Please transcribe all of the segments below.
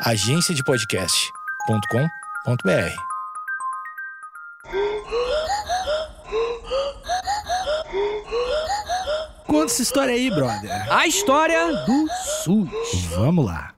agenciadepodcast.com.br. Conta essa história aí, brother. A história do SUS. Vamos lá.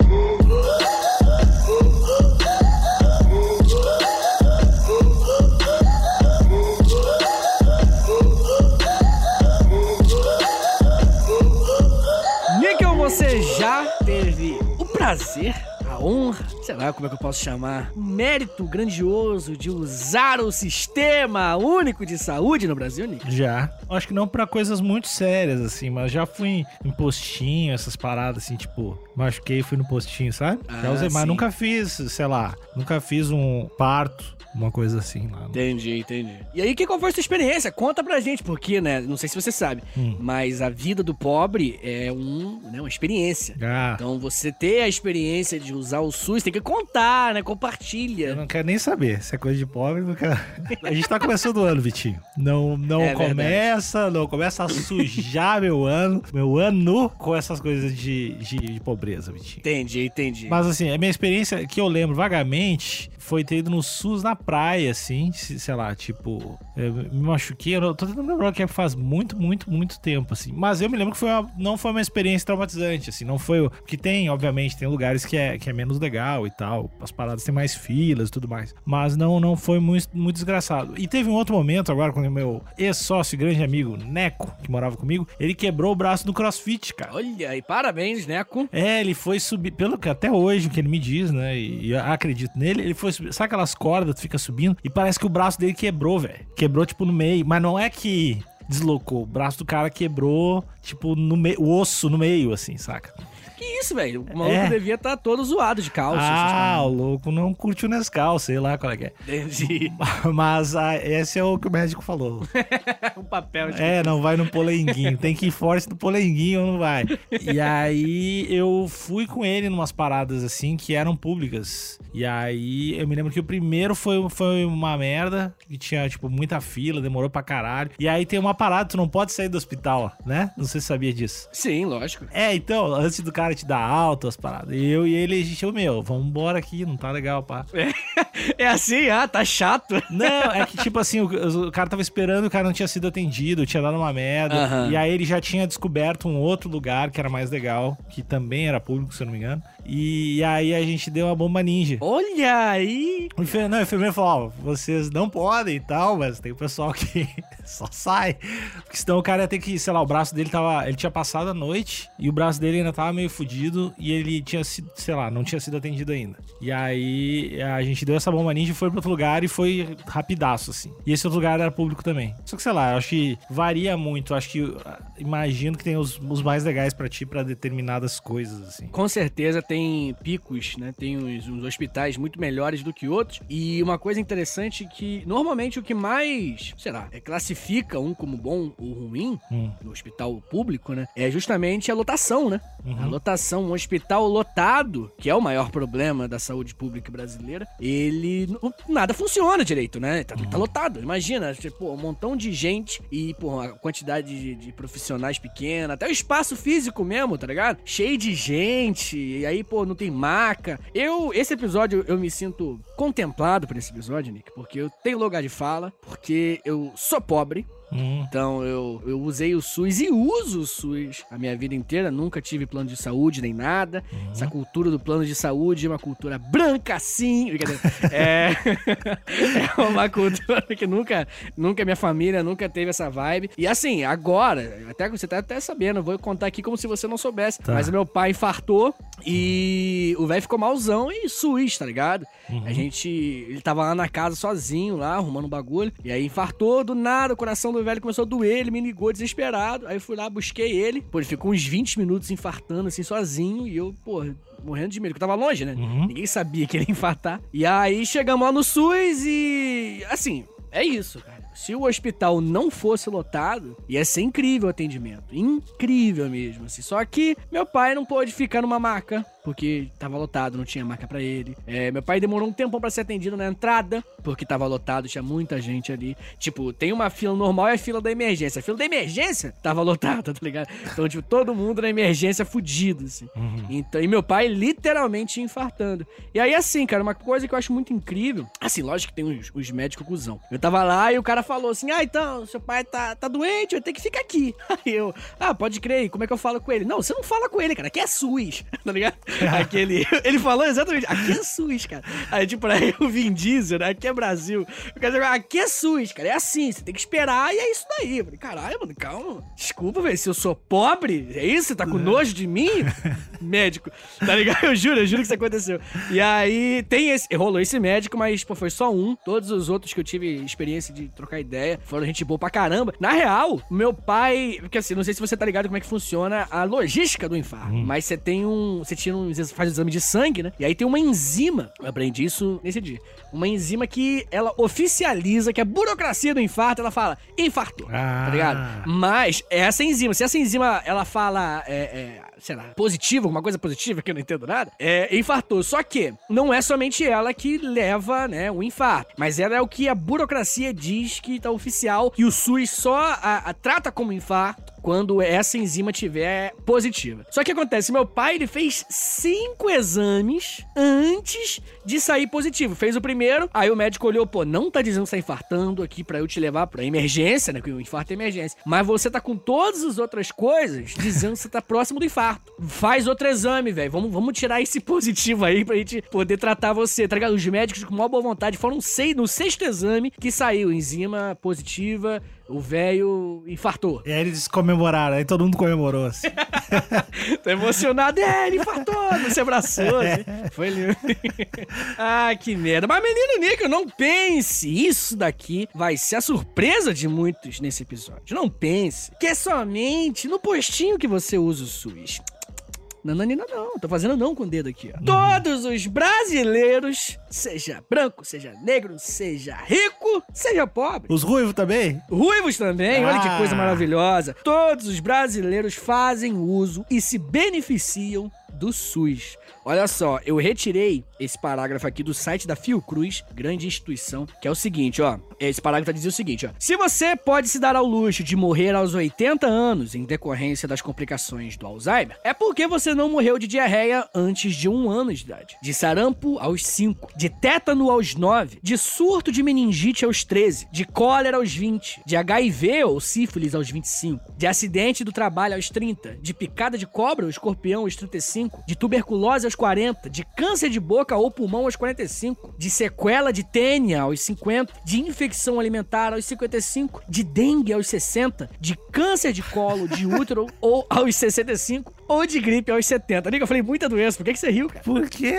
Níquel, você já teve o prazer, honra, sei lá como é que eu posso chamar, o mérito grandioso de usar o sistema único de saúde no Brasil, Níquel? Já. Acho que não pra coisas muito sérias, assim, mas já fui em, em postinho, essas paradas, assim, tipo, machuquei e fui no postinho, sabe? Ah, já usei, mas sim. nunca fiz, sei lá, nunca fiz um parto, uma coisa assim lá. Entendi, entendi. E aí, que qual foi a sua experiência? Conta pra gente, porque, né, não sei se você sabe, Hum. mas a vida do pobre é um, né, uma experiência. Ah, Então, você ter a experiência de usar o SUS, tem que contar, né, eu compartilha. não quero nem saber. Se é coisa de pobre, não quero. A gente tá começando o ano, Vitinho. Não, não É verdade. começa, não começa a sujar meu ano, meu ano com essas coisas de, de, de pobreza, Vitinho. Entendi, entendi. Mas assim, a minha experiência que eu lembro vagamente foi ter ido no SUS na praia, assim, se- sei lá, tipo, eu me machuquei, eu tô tentando lembrar que faz muito, muito, muito tempo, assim. Mas eu me lembro que foi uma- não foi uma experiência traumatizante, assim, não foi o que tem, obviamente, tem lugares que é, que é menos legal e tal, as paradas têm mais filas e tudo mais. Mas não, não foi muito, muito desgraçado. E teve um outro momento agora, quando o meu ex-sócio, e grande amigo, Neco, que morava comigo, ele quebrou o braço no crossfit, cara. Olha aí, parabéns, Neco. É, ele foi subir, pelo que até hoje o que ele me diz, né? E, e acredito nele, ele foi subir. Sabe aquelas cordas que fica subindo? E parece que o braço dele quebrou, velho. Quebrou, tipo, no meio. Mas não é que deslocou. O braço do cara quebrou, tipo, no meio. O osso no meio, assim, saca? Que isso, velho? O maluco É. devia estar todo zoado de calça. ah, o louco não curte o Nescau, sei lá qual é que é. Entendi. Mas ah, esse é o que o médico falou. um papel de... É, não vai no polenguinho. Tem que ir forte no polenguinho ou não vai. E aí eu fui com ele numas paradas assim que eram públicas. E aí eu me lembro que o primeiro foi, foi uma merda, que tinha, tipo, muita fila, demorou pra caralho. E aí tem uma parada, tu não pode sair do hospital, né? Não sei se sabia disso. Sim, lógico. É, então, antes do cara te dar alta, as paradas. Eu e ele, a gente, ô, meu, vamos embora aqui, não tá legal, pá. É assim, ah, tá chato. Não, é que tipo assim, o, o cara tava esperando, o cara não tinha sido atendido, tinha dado uma merda. Aham. E aí ele já tinha descoberto um outro lugar que era mais legal, que também era público, se eu não me engano. E, aí a gente deu uma bomba ninja. Olha aí. O enfer- não, o enfermeiro falou: ó, vocês não podem e tal, mas tem o pessoal que só sai. Porque senão o cara ia ter que, sei lá, o braço dele tava. Ele tinha passado a noite e o braço dele ainda tava meio fudido e ele tinha sido, sei lá, não tinha sido atendido ainda. E aí a gente deu essa bomba ninja e foi pra outro lugar e foi rapidaço, assim. E esse outro lugar era público também. Só que, sei lá, eu acho que varia muito. Eu acho que. ah, Imagino que tem os, os mais legais pra ti pra determinadas coisas, assim. Com certeza tem picos, né? Tem uns, uns hospitais muito melhores do que outros. E uma coisa interessante é que normalmente o que mais, sei lá, é, classifica um como bom ou ruim Hum. no hospital público, né? É justamente a lotação, né? Uhum. A lotação, um hospital lotado, que é o maior problema da saúde pública brasileira, ele nada funciona direito, né? Tá, tá lotado. Imagina, tipo, um montão de gente e, pô, a quantidade de, de profissionais pequena, até o espaço físico mesmo, tá ligado? Cheio de gente, e aí, pô, não tem maca. Eu, esse episódio, eu me sinto contemplado por esse episódio, Nick, porque eu tenho lugar de fala, porque eu sou pobre, Hum. então eu, eu usei o SUS e uso o SUS a minha vida inteira. Nunca tive plano de saúde nem nada. Essa cultura do plano de saúde é uma cultura branca, sim. É, é uma cultura que nunca, nunca minha família nunca teve essa vibe. E assim, agora, até você tá até sabendo, vou contar aqui como se você não soubesse. Tá. Mas meu pai infartou e o velho ficou malzão e SUS, tá ligado? Uhum. A gente. Ele tava lá na casa sozinho, lá, arrumando um bagulho. E aí infartou, do nada, o coração do velho começou a doer, ele me ligou desesperado. Aí eu fui lá, busquei ele. Pô, ele ficou uns 20 minutos infartando, assim, sozinho. E eu, pô, morrendo de medo, porque eu tava longe, né? Uhum. Ninguém sabia que ele ia infartar. E aí chegamos lá no SUS e. Assim, é isso, cara. Se o hospital não fosse lotado, ia ser incrível o atendimento. Incrível mesmo, assim. Só que meu pai não pôde ficar numa maca porque tava lotado, não tinha marca pra ele. É, meu pai demorou um tempão pra ser atendido na entrada, porque tava lotado, tinha muita gente ali. Tipo, tem uma fila normal e a fila da emergência. A fila da emergência tava lotada, tá ligado? Então, tipo, todo mundo na emergência fudido, assim. Então, e meu pai literalmente infartando. E aí, assim, cara, uma coisa que eu acho muito incrível. Assim, lógico que tem os, os médicos cuzão. Eu tava lá e o cara falou assim: Ah, então, seu pai tá, tá doente, vai ter que ficar aqui. Aí eu, ah, pode crer, como é que eu falo com ele? Não, você não fala com ele, cara, aqui é SUS, tá ligado? Aquele, ele falou exatamente, aqui é SUS, cara. Aí, tipo, aí o Vin Diesel, né? Aqui é Brasil. O cara falou, aqui é SUS, cara, é assim, você tem que esperar e é isso daí. Eu falei, caralho, mano, calma. Desculpa, velho, se eu sou pobre, é isso? Você tá com nojo de mim? médico, tá ligado? Eu juro, eu juro que isso aconteceu. E aí, tem esse, rolou esse médico, mas, pô, foi só um. Todos os outros que eu tive experiência de trocar ideia foram gente boa pra caramba. Na real, meu pai, porque assim, não sei se você tá ligado como é que funciona a logística do infarto, mas você tem um, você tira um, faz um exame de sangue, né? E aí tem uma enzima, eu aprendi isso nesse dia, uma enzima que ela oficializa que a burocracia do infarto, ela fala, infartou, Ah. tá ligado? Mas essa enzima, se essa enzima, ela fala, é, é, sei lá, positiva, alguma coisa positiva que eu não entendo nada, é, infartou. Só que não é somente ela que leva, né, o infarto, mas ela é o que a burocracia diz que tá oficial, que o SUS só a- a trata como infarto quando essa enzima tiver positiva. Só que acontece, meu pai ele fez cinco exames antes de sair positivo. Fez o primeiro, aí o médico olhou, pô, não tá dizendo que tá infartando aqui pra eu te levar pra emergência, né? Que o infarto é emergência. Mas você tá com todas as outras coisas dizendo que você tá próximo do infarto. Faz outro exame, velho. Vamos, vamos tirar esse positivo aí pra gente poder tratar você, tá ligado? Os médicos com maior boa vontade foram seis, no sexto exame que saiu enzima positiva, o velho infartou. E aí eles comemoraram, aí todo mundo comemorou, assim. Tô emocionado. É, ele infartou, se abraçou. assim. Foi lindo. ah, que merda. Mas, menino Nico, não pense. Isso daqui vai ser a surpresa de muitos nesse episódio. Não pense que é somente no postinho que você usa o SUS. Nananina não, tô fazendo não com o dedo aqui, ó. Todos os brasileiros, seja branco, seja negro, seja rico, seja pobre, Os ruivos também? Ruivos também, olha que Ah. coisa maravilhosa. Todos os brasileiros fazem uso e se beneficiam do SUS. Olha só, eu retirei esse parágrafo aqui do site da Fiocruz, grande instituição, que é o seguinte, ó. Esse parágrafo dizia o seguinte, ó. Se você pode se dar ao luxo de morrer aos 80 anos em decorrência das complicações do Alzheimer, é porque você não morreu de diarreia antes de um ano de idade, de sarampo aos 5, de tétano aos 9, de surto de meningite aos 13, de cólera aos 20, de HIV ou sífilis aos 25, de acidente do trabalho aos 30, de picada de cobra ou escorpião aos 35, de tuberculose aos 40, de câncer de boca ou pulmão aos 45, de sequela de tênia aos 50, de infecção alimentar aos 55, de dengue aos 60, de câncer de colo, de útero ou aos 65, ou de gripe aos 70. Nico, eu falei muita doença, por que, que você riu, cara? Por quê?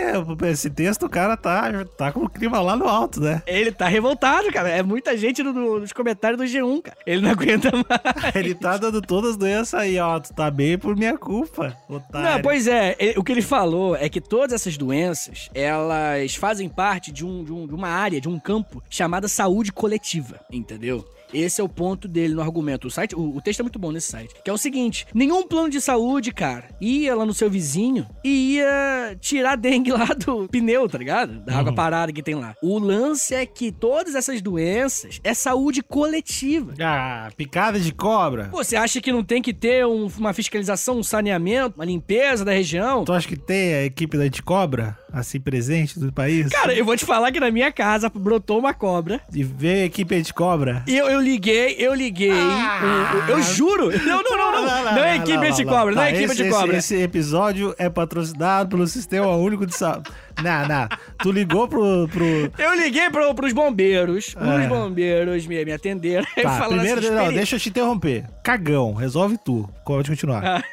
Esse texto, o cara tá, tá com o clima lá no alto, né? Ele tá revoltado, cara. É muita gente no- no- nos comentários do G1, cara. Ele não aguenta mais. Ele tá dando todas as doenças aí, ó. Tu tá bem por minha culpa, otário. Não, pois é, ele- o que ele falou é que todas essas doenças, elas fazem parte de, um, de, um- de uma área, de um campo chamada saúde coletiva, entendeu? Esse é o ponto dele no argumento. O site, o, o texto é muito bom nesse site. Que é o seguinte: nenhum plano de saúde, cara, ia lá no seu vizinho e ia tirar dengue lá do pneu, tá ligado? Da água parada que tem lá. O lance é que todas essas doenças é saúde coletiva. Ah, picada de cobra. Pô, Você acha que não tem que ter um- uma fiscalização, um saneamento, uma limpeza da região? Tu acha que tem a equipe da Anticobra, assim, presente do país? Cara, eu vou te falar que na minha casa brotou uma cobra. E veio a equipe Anticobra? E eu, eu liguei, eu liguei. Ah. o- eu juro. Não, não, não, não. Não, é equipe anticobra, não, é equipe esse, anticobra. Esse, esse episódio é patrocinado pelo Sistema Único de Saúde. Não, não. Tu ligou pro. pro... Eu liguei pro, pros bombeiros. Os É. bombeiros me, me atenderam. Tá, primeiro, assim, não, "Experi- deixa eu te interromper. Cagão, resolve tu. Pode continuar. Ah.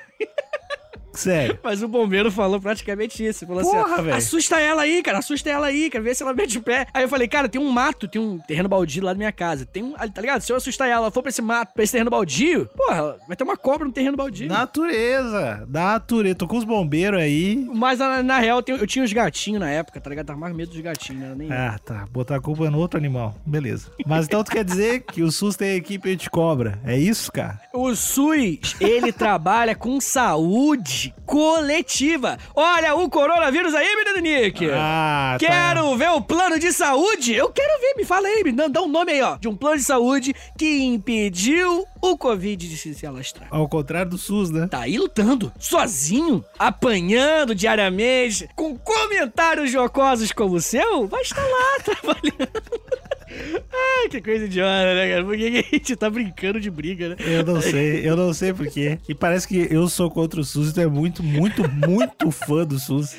Sério. Mas o bombeiro falou praticamente isso. Falou Porra, assim: velho. assusta ela aí, cara, assusta ela aí, cara, vê se ela mete o pé. Aí eu falei, cara, tem um mato, tem um terreno baldio lá da minha casa. Tem um, tá ligado? Se eu assustar ela, ela for pra esse mato, pra esse terreno baldio, porra, vai ter uma cobra no terreno baldio. Natureza. Natureza. Tô com os bombeiros aí. Mas na, na real, eu tinha- eu tinha uns gatinhos na época, tá ligado? Tava mais medo dos gatinhos, não era nem. Ah, tá. Botar a culpa no outro animal. Beleza. Mas então tu quer dizer que o SUS tem equipe de cobra. É isso, cara? O SUS, ele trabalha com saúde. Saúde coletiva. Olha o coronavírus aí, menino Nick. Ah, tá. Quero ver o plano de saúde. Eu quero ver, me fala aí, me dá um nome aí, ó. De um plano de saúde que impediu o Covid de se se alastrar. Ao contrário do SUS, né? Tá aí lutando, sozinho, apanhando diariamente, com comentários jocosos como o seu, vai estar lá trabalhando. Ai, que coisa idiota, né, cara? Por que a gente tá brincando de briga, né? Eu não sei, eu não sei porquê. E parece que eu sou contra o SUS e tu é muito, muito, muito fã do SUS.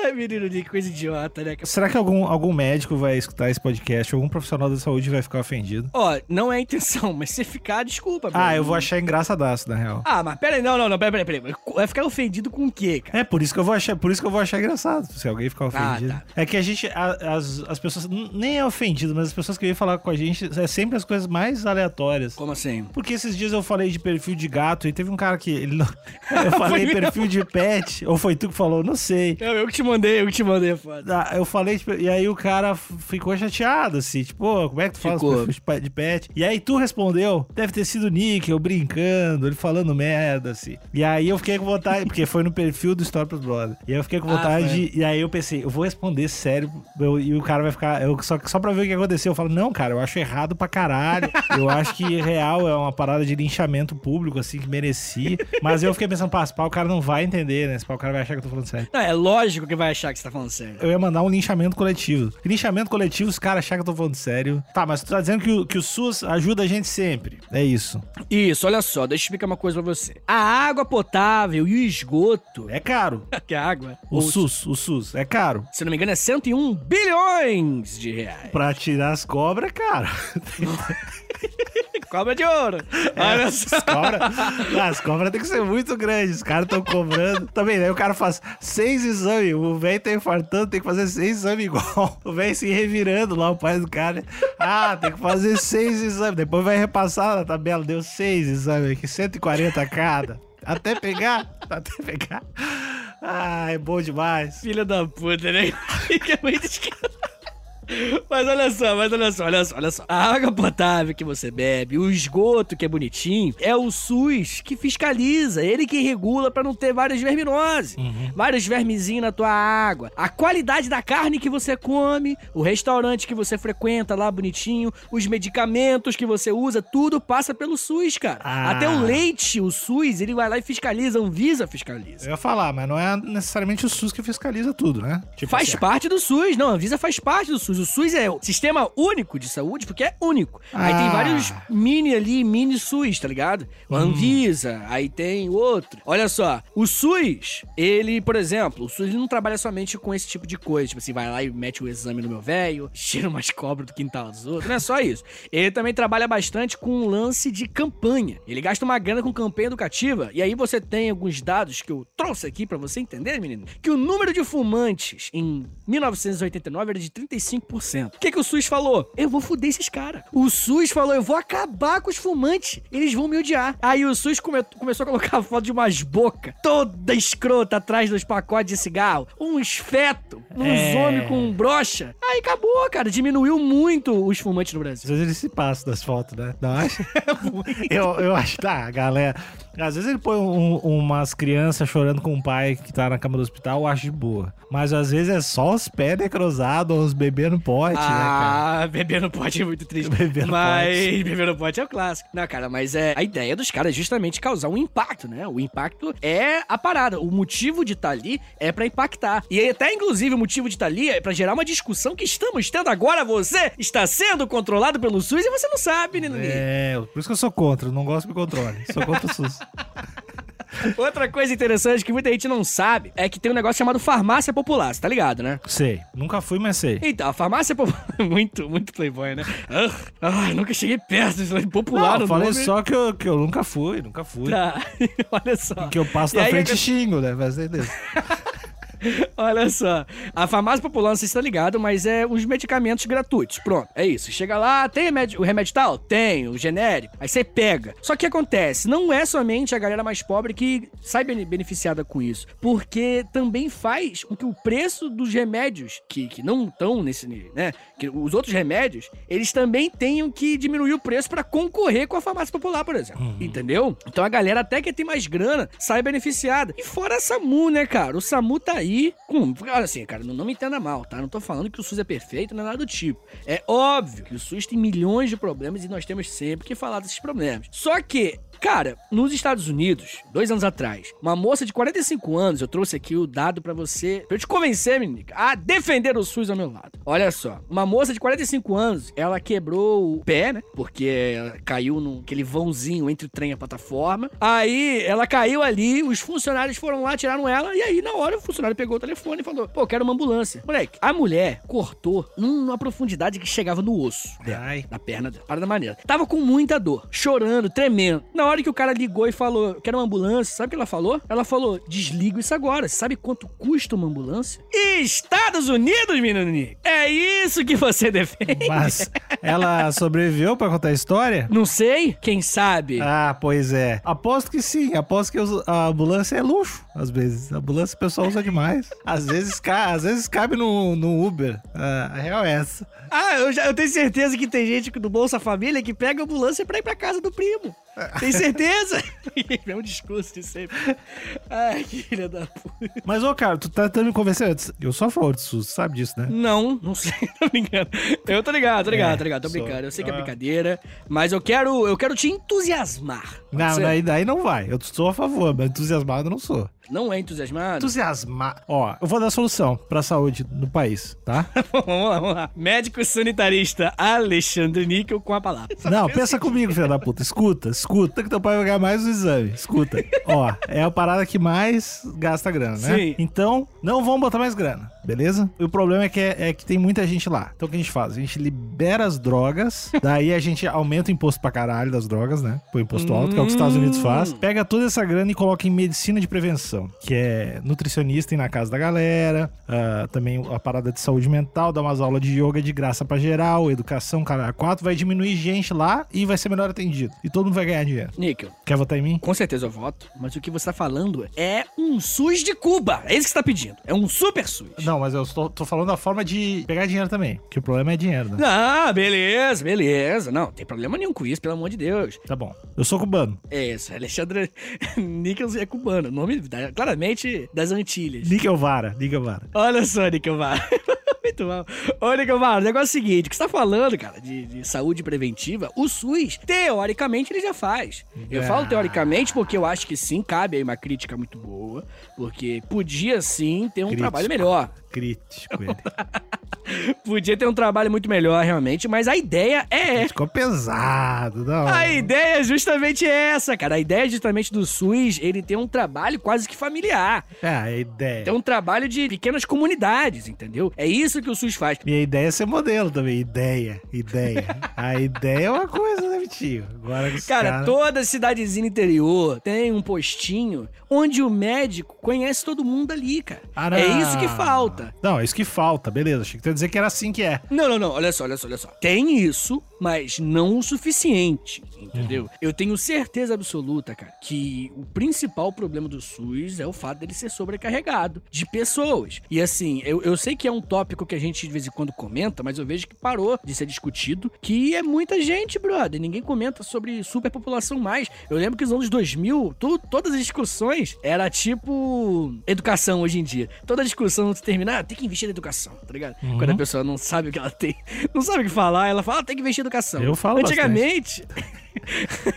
Ai, menino, que coisa idiota, né? Será que algum, algum médico vai escutar esse podcast? Algum profissional da saúde vai ficar ofendido? Ó, não é a intenção, mas se ficar, desculpa. Ah, eu vou achar engraçadaço, na real. Ah, mas peraí, não, não, não, peraí, peraí, peraí. Vai ficar ofendido com o quê, cara? É, por isso que eu vou achar, por isso que eu vou achar engraçado, se alguém ficar ofendido. tá. É que a gente, a- as, as pessoas, nem é ofendido, mas as pessoas que vêm falar com a gente, é sempre as coisas mais aleatórias. Como assim? Porque esses dias eu falei de perfil de gato e teve um cara que ele não... Eu falei perfil de pet, ou foi tu que falou, não sei. Eu, eu que te mandei, eu que te mandei, é foda. Ah, Eu falei, tipo, e aí o cara ficou chateado, assim, tipo, pô, como é que tu fala perfil de pe- de pet? E aí tu respondeu, deve ter sido o Nick, eu brincando, ele falando merda, assim. E aí eu fiquei com vontade, porque foi no perfil do Story pros Brother. E aí eu fiquei com Ah, vontade de. E aí eu pensei, eu vou responder sério, eu- e o cara vai ficar. Eu, só, só pra ver o que aconteceu. Eu falo, não, cara, eu acho errado pra caralho. Eu acho que real é uma parada de linchamento público, assim, que merecia. Mas eu fiquei pensando, pá, se pá, o cara não vai entender, né? Se pá, o cara vai achar que eu tô falando sério. Não, é lógico que vai achar que você tá falando sério. Eu ia mandar um linchamento coletivo. Linchamento coletivo, os caras acham que eu tô falando sério. Tá, mas tu tá dizendo que o, que o SUS ajuda a gente sempre. É isso. Isso, olha só, deixa eu explicar uma coisa pra você. A água potável e o esgoto, É caro. que água, O SUS, o SUS, é caro. se não me engano, é 101 bilhões de reais. Pra tirar as cobras, é caro. Cobra de ouro. Olha só. As cobras, Ah, as cobras tem que ser muito grandes. Os caras estão cobrando. Também, daí o cara faz seis exames. O velho tá infartando, tem que fazer seis exames igual. O velho se revirando lá, o pai do cara. Ah, tem que fazer seis exames. Depois vai repassar na tabela. Deu seis exames aqui, 140 cada. Até pegar, até pegar. Ah, é bom demais. Filha da puta, né? Fica muito escroto. Mas olha só, mas olha só, olha só, olha só. A água potável que você bebe, o esgoto que é bonitinho, é o SUS que fiscaliza, ele que regula pra não ter várias verminoses, vários vermezinhos na tua água. A qualidade da carne que você come, o restaurante que você frequenta lá bonitinho, os medicamentos que você usa, tudo passa pelo SUS, cara. Ah. Até o leite, o SUS, ele vai lá e fiscaliza, a Anvisa fiscaliza. Eu ia falar, mas não é necessariamente o SUS que fiscaliza tudo, né? Tipo Faz assim, parte do SUS, não, a Anvisa faz parte do SUS. O SUS é o sistema único de saúde, porque é único. Aí tem Ah. vários mini ali, mini SUS, tá ligado? O Anvisa, aí tem outro. Olha só, o SUS, ele, por exemplo, o SUS não trabalha somente com esse tipo de coisa. Tipo assim, vai lá e mete o exame no meu velho, tira umas cobras do quintal dos outros. Não é só isso. Ele também trabalha bastante com um lance de campanha. Ele gasta uma grana com campanha educativa. E aí você tem alguns dados que eu trouxe aqui pra você entender, menino, que o número de fumantes em 1989 era de 35%. O que, que o SUS falou? Eu vou fuder esses caras. O SUS falou, eu vou acabar com os fumantes. Eles vão me odiar. Aí o SUS come- começou a colocar foto de umas bocas toda escrota atrás dos pacotes de cigarro. Uns feto, uns É. homens com brocha. Aí acabou, cara. Diminuiu muito os fumantes no Às Brasil. vezes ele se passa das fotos, né? Não acha? eu, eu acho, tá, galera. Às vezes ele põe um- umas crianças chorando com o pai que tá na cama do hospital, eu acho de boa. Mas às vezes é só os pés necrosados, os bebês no pote, né, cara? Ah, beber no pote é muito triste. Beber no mas pote. beber no pote é o clássico. Não, cara, mas é a ideia dos caras é justamente causar um impacto, né? O impacto é a parada. O motivo de estar ali é pra impactar. E até, inclusive, o motivo de estar ali é pra gerar uma discussão que estamos tendo agora. Você está sendo controlado pelo SUS e você não sabe, menino. É, por isso que eu sou contra, não gosto de controle. Sou contra o SUS. Outra coisa interessante que muita gente não sabe é que tem um negócio chamado farmácia popular, você tá ligado, né? Sei, nunca fui, mas sei. Então, a farmácia popular. muito, muito playboy, né? Ah, ah, nunca cheguei perto de popular Não, eu falei nome. só que eu, que eu nunca fui, nunca fui. Tá, olha só. Que eu passo E na frente e xingo, né? Mas desse. Olha só. A farmácia popular, não sei se tá ligado, mas é uns medicamentos gratuitos. Pronto, é isso. Chega lá, tem remédio, o remédio tal? Tem, o genérico. Aí você pega. Só que acontece, não é somente a galera mais pobre que sai bene- beneficiada com isso. Porque também faz com que o preço dos remédios, que, que não estão nesse nível, né? Que os outros remédios, eles também tenham que diminuir o preço pra concorrer com a farmácia popular, por exemplo. Entendeu? Então a galera até que tem mais grana sai beneficiada. E fora a SAMU, né, cara? O SAMU tá aí com. Olha assim, cara, não, não me entenda mal, tá? Não tô falando que o SUS é perfeito, não é nada do tipo. É óbvio que o SUS tem milhões de problemas e nós temos sempre que falar desses problemas. Só que. Cara, nos Estados Unidos, dois anos atrás, uma moça de 45 anos, eu trouxe aqui o dado pra você, pra eu te convencer, menina, a defender o SUS ao meu lado. Olha só, uma moça de 45 anos, ela quebrou o pé, né? Porque caiu naquele vãozinho entre o trem e a plataforma. Aí ela caiu ali, os funcionários foram lá, tiraram ela, e aí na hora o funcionário pegou o telefone e falou: pô, quero uma ambulância. Moleque, a mulher cortou num- numa profundidade que chegava no osso dela Ai. na perna dela. Para da maneira. Tava com muita dor, chorando, tremendo. Na hora que o cara ligou e falou, quero uma ambulância, sabe o que ela falou? Ela falou, desligo isso agora. Sabe quanto custa uma ambulância? Estados Unidos, menino. É isso que você defende? Mas ela sobreviveu pra contar a história? Não sei, quem sabe? Ah, pois é. Aposto que sim. Aposto que os- a ambulância é luxo, às vezes. A ambulância o pessoal usa demais. Às vezes, ca- às vezes cabe no, no Uber. Ah, a real é essa. Ah, eu, já, eu tenho certeza que tem gente do Bolsa Família que pega a ambulância pra ir pra casa do primo. Tem certeza? Mesmo discurso de sempre. Ai, que filha da puta. Mas, ô, cara, tu tá tentando me convencer antes. Eu sou a favor de SUS, sabe disso, né? Não, não sei, tô brincando. Eu tô ligado, tô ligado, É, tô ligado, tô sou. brincando. Eu sei que é Ah. brincadeira, mas eu quero, eu quero te entusiasmar. Pode Não, daí, daí não vai. Eu sou a favor, mas entusiasmado eu não sou. Não é entusiasmado? Entusiasmar. Ó, eu vou dar solução pra saúde no país, tá? vamos lá, vamos lá. Médico sanitarista Alexandre Níquel com a palavra. Não, pensa comigo, filho da puta. Escuta, escuta que teu pai vai ganhar mais no exame. Escuta. Ó, é a parada que mais gasta grana, né? Sim. Então, não vamos botar mais grana, beleza? E o problema é que, é, é que tem muita gente lá. Então o que a gente faz? A gente libera as drogas, daí a gente aumenta o imposto pra caralho das drogas, né? Põe imposto alto, que é o que os Estados Unidos faz. Pega toda essa grana e coloca em medicina de prevenção, que é nutricionista ir na casa da galera, ah, também a parada de saúde mental, dar umas aulas de yoga de graça pra geral, educação, cara, quatro, vai diminuir gente lá e vai ser melhor atendido. E todo mundo vai ganhar dinheiro. Níquel, Quer votar em mim? com certeza eu voto, mas o que você tá falando é um SUS de Cuba. É isso que você tá pedindo. É um super SUS. Não, mas eu tô, tô falando da forma de pegar dinheiro também, que o problema é dinheiro, né? Ah, beleza, beleza. Não, tem problema nenhum com isso, pelo amor de Deus. Tá bom. Eu sou cubano. É isso, Alexandre Nichols é cubano. Nome claramente das Antilhas. Níquel Vara, Níquel Vara. Olha só, Nickelvar. Muito mal. Ô, Nickelvar, o negócio é o seguinte: o que você tá falando, cara, de, de saúde preventiva, o SUS, teoricamente, ele já faz. Eu Ah. falo teoricamente porque eu acho que sim, cabe aí uma crítica muito boa, porque podia sim ter um Crítico. trabalho melhor. Crítico ele. Podia ter um trabalho muito melhor, realmente, mas a ideia é Ficou pesado, não. A ideia é justamente essa, cara. A ideia justamente do SUS, ele tem um trabalho quase que familiar. É, a ideia. Tem um trabalho de pequenas comunidades, entendeu? É isso que o SUS faz. Minha ideia é ser modelo também. Ideia, ideia. a ideia é uma coisa, Vitinho? Agora Cara, cara- toda cidadezinha interior tem um postinho onde o médico conhece todo mundo ali, cara. Ah, não. é isso que falta. Não, é isso que falta, beleza. Achei que tu ia dizer que era assim que é. Não, não, não. Olha só, olha só, olha só. Tem isso, mas não o suficiente, entendeu? Eu tenho certeza absoluta, cara, que o principal problema do SUS é o fato dele ser sobrecarregado de pessoas. E assim, eu, eu sei que é um tópico que a gente de vez em quando comenta, mas eu vejo que parou de ser discutido, que é muita gente, brother. Ninguém comenta sobre superpopulação mais. Eu lembro que nos anos 2000, tu- todas as discussões era tipo educação hoje em dia. Toda discussão se terminar, ah, tem que investir na educação, tá ligado? Quando a pessoa não sabe o que ela tem, não sabe o que falar, ela fala, ah, tem que investir em educação. Eu falo Antigamente,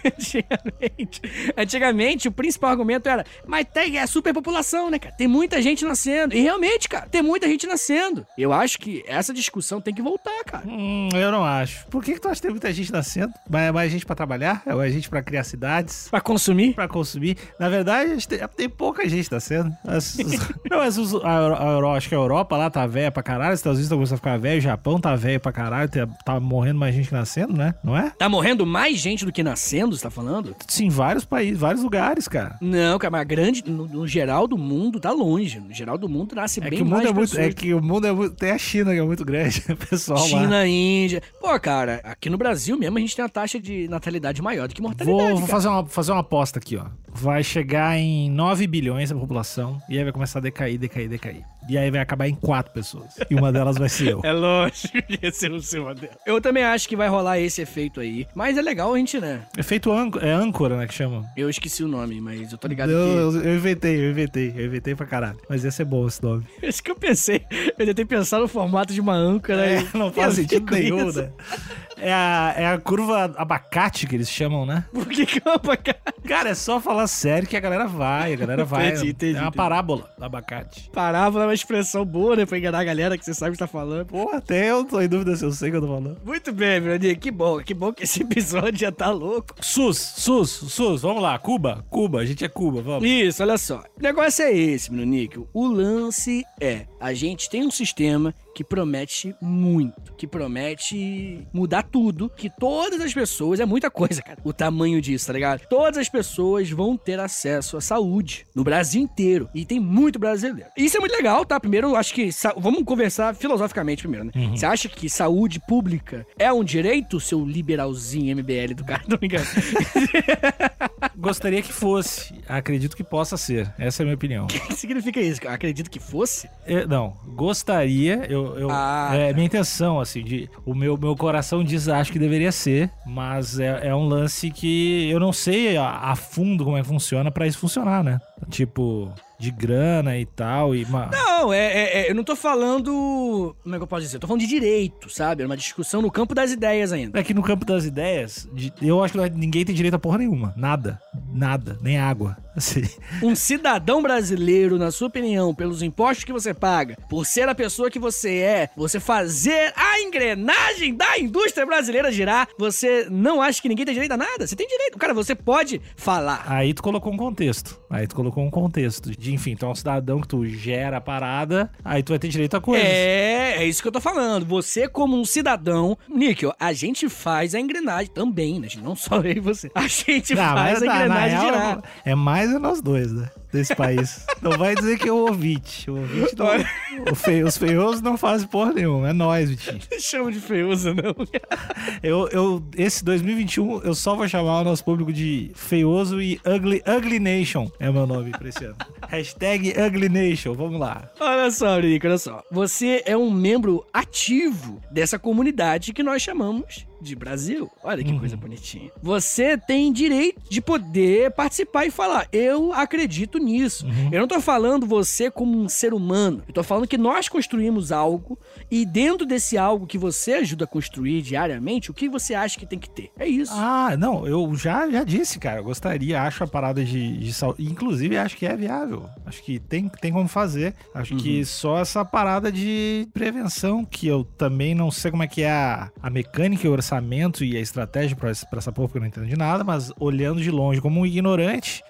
antigamente, antigamente, o principal argumento era, mas tem é a superpopulação, né, cara? Tem muita gente nascendo. E realmente, cara, tem muita gente nascendo. Eu acho que essa discussão tem que voltar, cara. Hum, eu não acho. Por que, que tu acha que tem muita gente nascendo? Mas é mais gente pra trabalhar? É mais gente pra criar cidades? Pra consumir? Pra consumir? Na verdade, tem, tem pouca gente nascendo. As- não, mas os- a, a acho que a Europa lá tá velha pra caralho, os Estados Unidos estão começando a ficar velho, o Japão tá velho pra caralho, tá, tá morrendo mais gente nascendo, né? Não é? Tá morrendo mais gente do que nascendo, você tá falando? Sim, vários países, vários lugares, cara. Não, cara, mas grande, no, no geral do mundo, tá longe. No geral do mundo nasce É bem que o mundo mais é muito. pessoas. É que o mundo é muito. Tem a China, que é muito grande, pessoal lá. China, Índia. Pô, cara, aqui no Brasil mesmo a gente tem uma taxa de natalidade maior do que mortalidade. Vou, vou fazer, uma, fazer uma aposta aqui, ó. Vai chegar em 9 bilhões a população e aí vai começar a decair, decair, decair. E aí vai acabar em quatro pessoas. E uma delas vai ser eu. É lógico que ia ser o seu Adel. Eu também acho que vai rolar esse efeito aí. Mas é legal a gente, né? Efeito âncora, é âncora, né, que chama. Eu esqueci o nome, mas eu tô ligado Eu, que. eu, eu inventei, eu inventei, eu inventei pra caralho. Mas ia ser bom esse nome. Isso que eu pensei. Eu tentei pensar no formato de uma âncora. É, e não faz sentido nenhum, isso. né? É a, é a curva abacate que eles chamam, né? Por que que eu apagar? Cara, é só falar sério que a galera vai, a galera vai. Entendi, entendi, é uma parábola do abacate. Parábola é uma expressão boa, né? Pra enganar a galera que você sabe o que tá falando. Porra, até eu tô em dúvida se eu sei o que eu tô falando. Muito bem, amigo. Que bom. Que bom que esse episódio já tá louco. SUS, SUS, SUS, vamos lá, Cuba, Cuba, a gente é Cuba, vamos. Isso, olha só. O negócio é esse, níquel. O lance é: a gente tem um sistema que promete muito, que promete mudar tudo, que todas as pessoas, é muita coisa, cara, o tamanho disso, tá ligado? Todas as pessoas vão ter acesso à saúde no Brasil inteiro. E tem muito brasileiro. Isso é muito legal, tá? Primeiro, eu acho que. Vamos conversar filosoficamente primeiro, né? Você acha que saúde pública é um direito, seu liberalzinho MBL do cara? Não me engano. Gostaria que fosse, acredito que possa ser, essa é a minha opinião. O que significa isso? Acredito que fosse? Eu- não, gostaria, eu, eu- Ah, é tá. minha intenção, assim, de, o meu, meu coração diz acho que deveria ser, mas é, é um lance que eu não sei a, a fundo como é que funciona pra isso funcionar, né? Tipo, de grana e tal, e uma... Não, é, é- é- eu não tô falando. Como é que eu posso dizer? Eu tô falando de direito, sabe? É uma discussão no campo das ideias ainda. É que no campo das ideias, de- eu acho que ninguém tem direito a porra nenhuma. Nada. Nada. Nem água. Assim. Um cidadão brasileiro, na sua opinião, pelos impostos que você paga, por ser a pessoa que você é, você fazer a engrenagem da indústria brasileira girar, você não acha que ninguém tem direito a nada? Você tem direito. Cara, você pode falar. Aí tu colocou um contexto. Aí tu colocou um contexto. De, enfim, tu é um cidadão que tu gera a parada, aí tu vai ter direito a coisas. É, é isso que eu tô falando. Você, como um cidadão, Níquel, a gente faz a engrenagem também, né? Não só eu e você. A gente Não, faz a na- na engrenagem real, girar. É mais é nós dois, né? Desse país. não vai dizer que é o ouvinte. O ouvinte não. o fe- os feiosos não fazem porra nenhuma. É nós, Vitinho. Chama de feiusa, não. Eu, eu, esse 2021, eu só vou chamar o nosso público de feioso e ugly, ugly Nation. É meu nome pra esse ano. Hashtag Ugly Nation. Vamos lá. Olha só, Nico, olha só. Você é um membro ativo dessa comunidade que nós chamamos de Brasil. Olha que coisa bonitinha. Você tem direito de poder participar e falar: eu acredito nisso. Eu não tô falando você como um ser humano. Eu tô falando que nós construímos algo e dentro desse algo que você ajuda a construir diariamente, o que você acha que tem que ter? É isso. Ah, não, eu já, já disse, cara. Eu gostaria, acho a parada de, de saúde. Inclusive, acho que é viável. Acho que tem, tem como fazer. Acho que só essa parada de prevenção, que eu também não sei como é que é a, a mecânica e o orçamento e a estratégia pra, essa- porra, porque eu não entendo de nada, mas olhando de longe como um ignorante,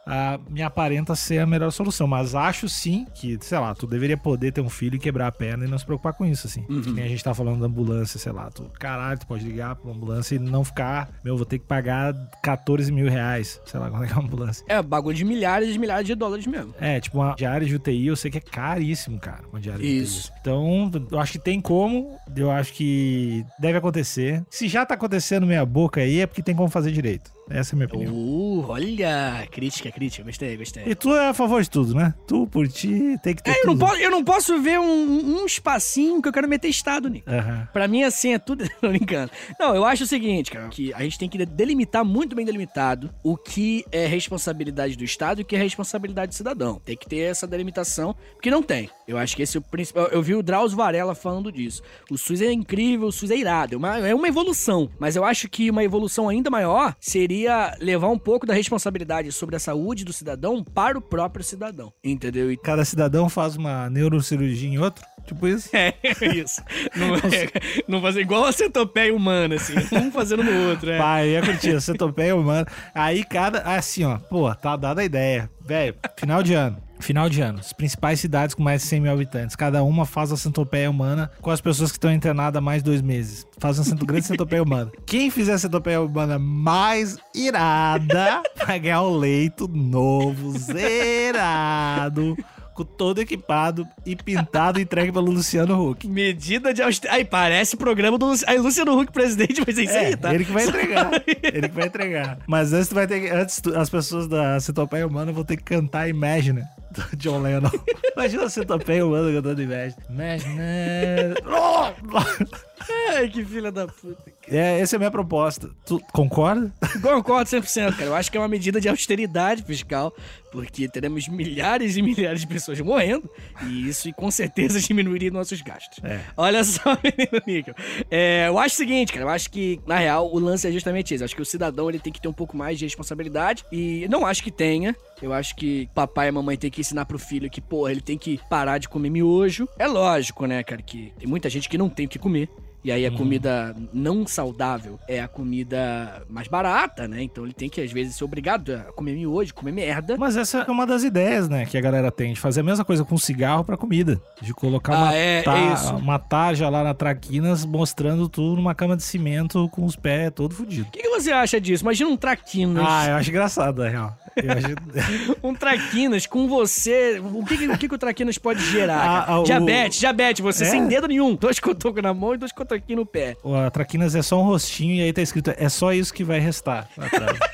me aparenta ser a melhor solução. Mas acho sim que, sei lá, tu deveria poder ter um filho e quebrar a perna e não se preocupar com isso, assim. Que nem a gente tá falando da ambulância, sei lá. Tu, caralho, tu pode ligar pra uma ambulância e não ficar, meu, vou ter que pagar 14 mil reais, sei lá, quando é que é uma ambulância. É bagulho de milhares e milhares de dólares mesmo. É, tipo, uma diária de UTI, eu sei que é caríssimo, cara, uma diária Isso. de UTI. Então, eu acho que tem como, eu acho que deve acontecer. Se já tá acontecendo meia boca aí, é porque tem como fazer direito. Essa é a minha opinião. Uh, olha, crítica, crítica, gostei, gostei. E tu é a favor de tudo, né? Tu, por ti, tem que ter É, eu não, posso, eu não posso ver um, um espacinho que eu quero meter estado, Nico. Aham. Pra mim, assim, é tudo. Tô brincando. Não, eu acho o seguinte, cara, que a gente tem que delimitar muito bem delimitado o que é responsabilidade do Estado e o que é responsabilidade do cidadão. Tem que ter essa delimitação, porque não tem. Eu acho que esse é o principal. Eu vi o Drauzio Varela falando disso. O SUS é incrível, o SUS é irado. É uma, é uma evolução. Mas eu acho que uma evolução ainda maior seria levar um pouco da responsabilidade sobre a saúde do cidadão para o próprio cidadão. Entendeu? E Cada cidadão faz uma neurocirurgia em outro, tipo isso. É, isso. Não, é, não fazer igual a centopeia humana, assim. Um fazendo no outro, é. Pai, eu ia curtir, centopeia humana. Aí cada. Assim, ó, pô, tá dada a ideia. Velho, final de ano. Final de ano. As principais cidades com mais de 100 mil habitantes. Cada uma faz a centopeia humana com as pessoas que estão internadas há mais dois meses. Faz uma grande centopeia humana. Quem fizer a centopeia humana mais irada vai ganhar um leito novo, zerado, com todo equipado e pintado e entregue pelo Luciano Huck. Medida de austeridade. Aí parece programa do Luci- aí, Luciano Huck, presidente, mas é isso aí, tá? ele que vai entregar. ele que vai entregar. Mas antes tu vai ter que, antes as pessoas da centopeia humana vão ter que cantar Imagine do John Lennon. Imagina a centopeia humana cantando Imagine. Imagine. Ai, que filha da puta. é, essa é a minha proposta. Tu concorda? Concordo 100%, cara. Eu acho que é uma medida de austeridade fiscal, porque teremos milhares e milhares de pessoas morrendo, e isso com certeza diminuiria nossos gastos. É. Olha só, menino Níquel. É, eu acho o seguinte, cara, eu acho que, na real, o lance é justamente esse. Eu acho que o cidadão ele tem que ter um pouco mais de responsabilidade, e não acho que tenha. Eu acho que papai e mamãe tem que ensinar pro filho que, porra, ele tem que parar de comer miojo. É lógico, né, cara, que tem muita gente que não tem o que comer. E aí a comida não saudável é a comida mais barata, né? Então ele tem que, às vezes, ser obrigado a comer miojo, comer merda. Mas essa é uma das ideias, né, que a galera tem, de fazer a mesma coisa com cigarro pra comida. De colocar uma, Ah, é, ta- é uma tarja lá na Traquinas mostrando tu numa cama de cimento com os pés todo fudido. O que, que você acha disso? Imagina um traquinas. Ah, eu acho engraçado, na real. Acho... Um traquinas com você. O que, o que, que o traquinas pode gerar? Ah, ah, o- Diabetes, diabetes, você É? sem dedo nenhum. Dois cotocos na mão e dois cotoquinhos no pé. A Traquinas é só um rostinho e aí tá escrito é só isso que vai restar atrás.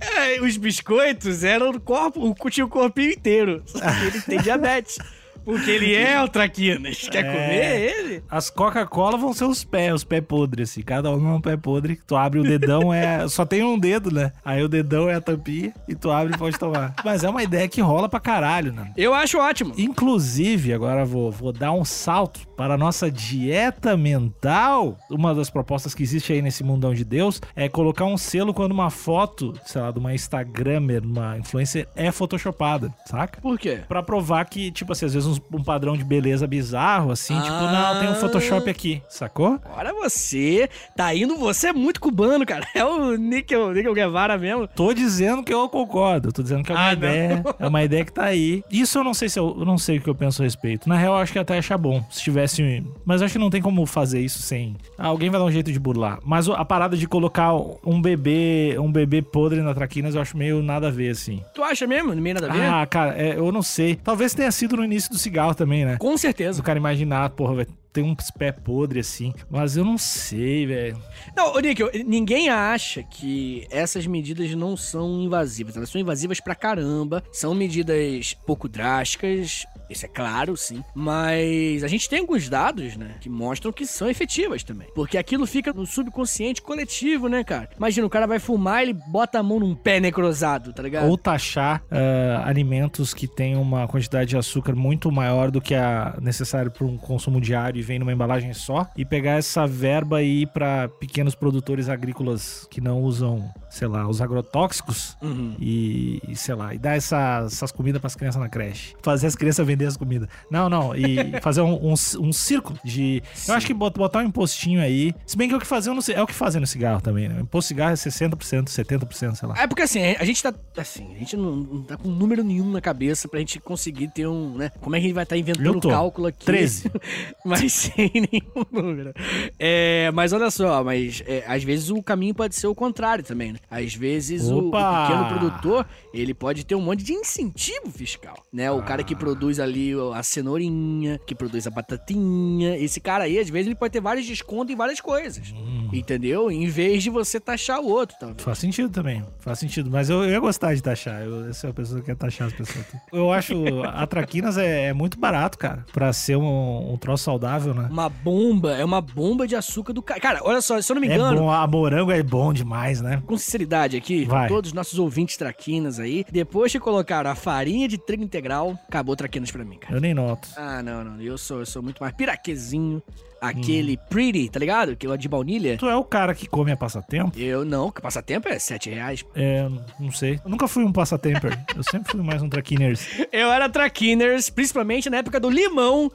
É, os biscoitos eram o corpo, o, tinha o corpinho inteiro. Só que ele tem diabetes. Porque ele é o traquinas. Quer É. comer ele? As Coca-Cola vão ser os pés, os pés podres, assim. Cada um é um pé podre. Tu abre o dedão, é. Só tem um dedo, né? Aí o dedão é a tampinha e tu abre e pode tomar. Mas é uma ideia que rola pra caralho, né? Eu acho ótimo. Inclusive, agora vou, vou dar um salto para a nossa dieta mental. Uma das propostas que existe aí nesse mundão de Deus é colocar um selo quando uma foto, sei lá, de uma Instagrammer, uma influencer, é photoshopada, saca? Por quê? Pra provar que, tipo assim, às vezes um, um padrão de beleza bizarro, assim, tipo, Ah. não, tem um Photoshop aqui, sacou? Olha você, tá indo, você é muito cubano, cara. É o Nickel, Nickel Guevara mesmo. Tô dizendo que eu concordo, tô dizendo que é uma Ah, não. ideia, é uma ideia que tá aí. Isso eu não sei se eu, eu não sei o que eu penso a respeito. Na real, eu acho que até achar bom se tivesse, mas acho que não tem como fazer isso sem. Ah, alguém vai dar um jeito de burlar. Mas a parada de colocar um bebê, um bebê podre na traquinas, eu acho meio nada a ver assim. Tu acha mesmo? Não meio nada a ver? Ah, cara, é, eu não sei. Talvez tenha sido no início do cigarro também, né? Com O certeza. cara imaginar, porra, vai ter uns pé podre assim. Mas eu não sei, velho. Não, ô Nickel, ninguém acha que essas medidas não são invasivas. Elas são invasivas pra caramba. São medidas pouco drásticas. Isso é claro, sim. Mas a gente tem alguns dados, né? Que mostram que são efetivas também. Porque aquilo fica no subconsciente coletivo, né, cara? Imagina, o cara vai fumar, ele bota a mão num pé necrosado, tá ligado? Ou taxar ah, alimentos que têm uma quantidade de açúcar muito maior do que a necessário para um consumo diário e vem numa embalagem só, e pegar essa verba e ir para pequenos produtores agrícolas que não usam, sei lá, os agrotóxicos Uhum. e, e, sei lá, e dar essa- essas comidas para as crianças na creche. Fazer as crianças vender as comidas. Não, não, e fazer um, um, um círculo de. Eu acho que bot- botar um impostinho aí. Se bem que é o que fazer, eu não sei, é o que fazer no cigarro também, né? O imposto de cigarro é 60%, 70%, sei lá. É porque assim, a gente tá. Assim, a gente não, não tá com número nenhum na cabeça pra gente conseguir ter um, né? Como é que a gente vai estar inventando Eu o cálculo aqui? 13. mas sem nenhum número. É, mas olha só, mas é, às vezes o caminho pode ser o contrário também, né? Às vezes o, o pequeno produtor, ele pode ter um monte de incentivo fiscal, né? O cara Ah. que produz ali a cenourinha, que produz a batatinha, esse cara aí, às vezes ele pode ter vários descontos em várias coisas, Hum. entendeu? Em vez de você taxar o outro. Faz sentido também, faz sentido. Mas eu, eu ia gostar de taxar. Eu, eu sou a pessoa que quer taxar as pessoas. Eu acho a Traquinas é, é muito barato, cara, pra ser um, um troço saudável, né? Uma bomba, é uma bomba de açúcar do cara. Cara, olha só, se eu não me É engano, bom, a morango é bom demais, né? com sinceridade aqui, Vai. todos os nossos ouvintes traquinas aí, depois que colocaram a farinha de trigo integral, acabou traquinas pra mim, cara. Eu nem noto. Ah, não, não. Eu sou, eu sou muito mais piraquezinho. Aquele pretty, tá ligado? Que é de baunilha. Tu é o cara que come a passatempo? Eu não, que passatempo é 7 reais. É, não sei. Eu nunca fui um passatemper. Eu sempre fui mais um traquiners. Eu era traquiners, principalmente na época do limão,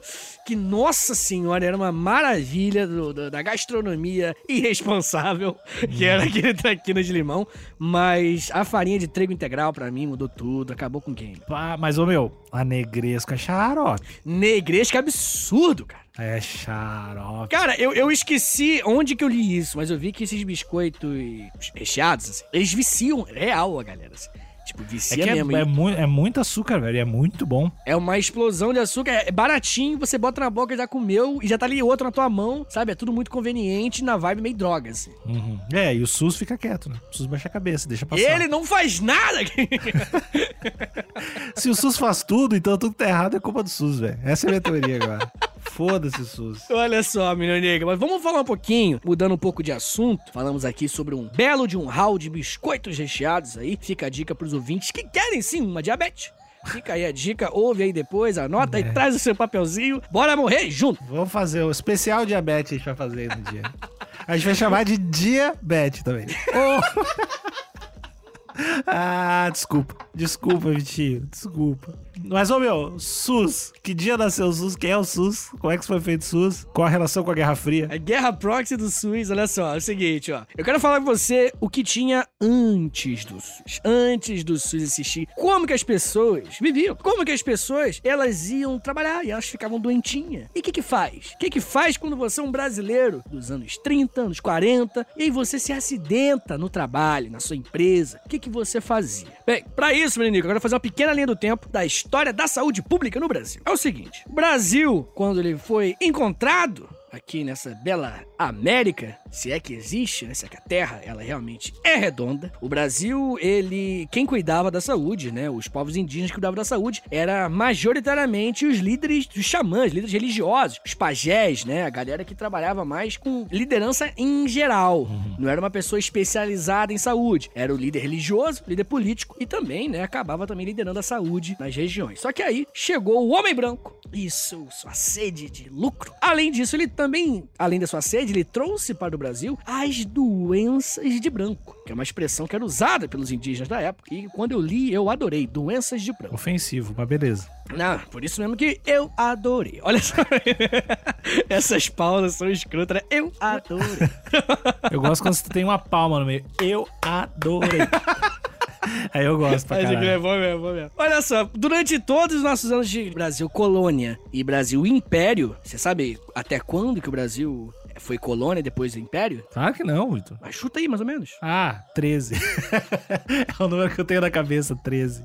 que, nossa senhora, era uma maravilha do- do- da gastronomia irresponsável, que era aquele traquina de limão. Mas a farinha de trigo integral, pra mim, mudou tudo, acabou com. Pá, mas, ô meu, a negresca é xarope. Negresca é absurdo, cara. É xarope. Cara, eu, eu esqueci onde que eu li isso, mas eu vi que esses biscoitos recheados, assim, eles viciam real a galera. assim. Tipo, É vicia que é, mesmo. é, E mu- é muito açúcar, velho. É muito bom. É uma explosão de açúcar, é baratinho, você bota na boca, já comeu e já tá ali outro na tua mão, sabe? É tudo muito conveniente, na vibe meio droga, assim. Uhum. É, e o SUS fica quieto, né? O SUS baixa a cabeça, deixa passar. Ele não faz nada! Se o SUS faz tudo, então tudo que tá errado é culpa do SUS, velho. Essa é a minha teoria agora. Foda-se SUS. Olha só, menino nega, mas vamos falar um pouquinho, mudando um pouco de assunto. Falamos aqui sobre um belo de um hall de biscoitos recheados aí. Fica a dica pros ouvintes que querem sim uma diabetes. Fica aí a dica, ouve aí depois, anota É. e traz o seu papelzinho. Bora morrer junto! Vamos fazer o especial diabetes a gente vai fazer aí no dia. A gente vai chamar de diabetes também. ah, desculpa. Desculpa, Vitinho. Desculpa. Mas, ô meu, SUS. Que dia nasceu o SUS? Quem é o SUS? Como é que foi feito o SUS? Qual a relação com a Guerra Fria? A guerra proxy do SUS, olha só, é o seguinte, ó. Eu quero falar com você o que tinha antes do SUS. Antes do SUS existir. Como que as pessoas viviam. Como que as pessoas, elas iam trabalhar e elas ficavam doentinhas. E o que que faz? O que que faz quando você é um brasileiro dos anos 30, anos 40, e aí você se acidenta no trabalho, na sua empresa? O que que você fazia? Bem, pra isso, menino, eu quero fazer uma pequena linha do tempo da história da saúde pública no Brasil. É o seguinte, o Brasil, quando ele foi encontrado aqui nessa bela América, se é que existe, né? Se é que a Terra, ela realmente é redonda. O Brasil, ele... Quem cuidava da saúde, né? Os povos indígenas que cuidavam da saúde era majoritariamente os líderes, os xamãs, líderes religiosos, os pajés, né? A galera que trabalhava mais com liderança em geral. Não era uma pessoa especializada em saúde. Era o líder religioso, líder político e também, né? Acabava também liderando a saúde nas regiões. Só que aí chegou o homem branco. Isso, sua sede de lucro. Além disso, ele também, além da sua sede, ele trouxe para o Brasil as doenças de branco, que é uma expressão que era usada pelos indígenas da época. E quando eu li, eu adorei. Doenças de branco. Ofensivo, mas beleza. Não, por isso mesmo que eu adorei. Olha só. Essas pausas são escrotas, né? Eu adorei. Eu gosto quando você tem uma palma no meio. Eu adorei. Aí eu gosto pra é caralho. é bom mesmo, bom mesmo. Olha só, durante todos os nossos anos de Brasil colônia e Brasil império, você sabe até quando que o Brasil foi colônia depois do império? Claro que não, Vitor. Mas chuta aí, mais ou menos. Ah, 13. é o número que eu tenho na cabeça, 13.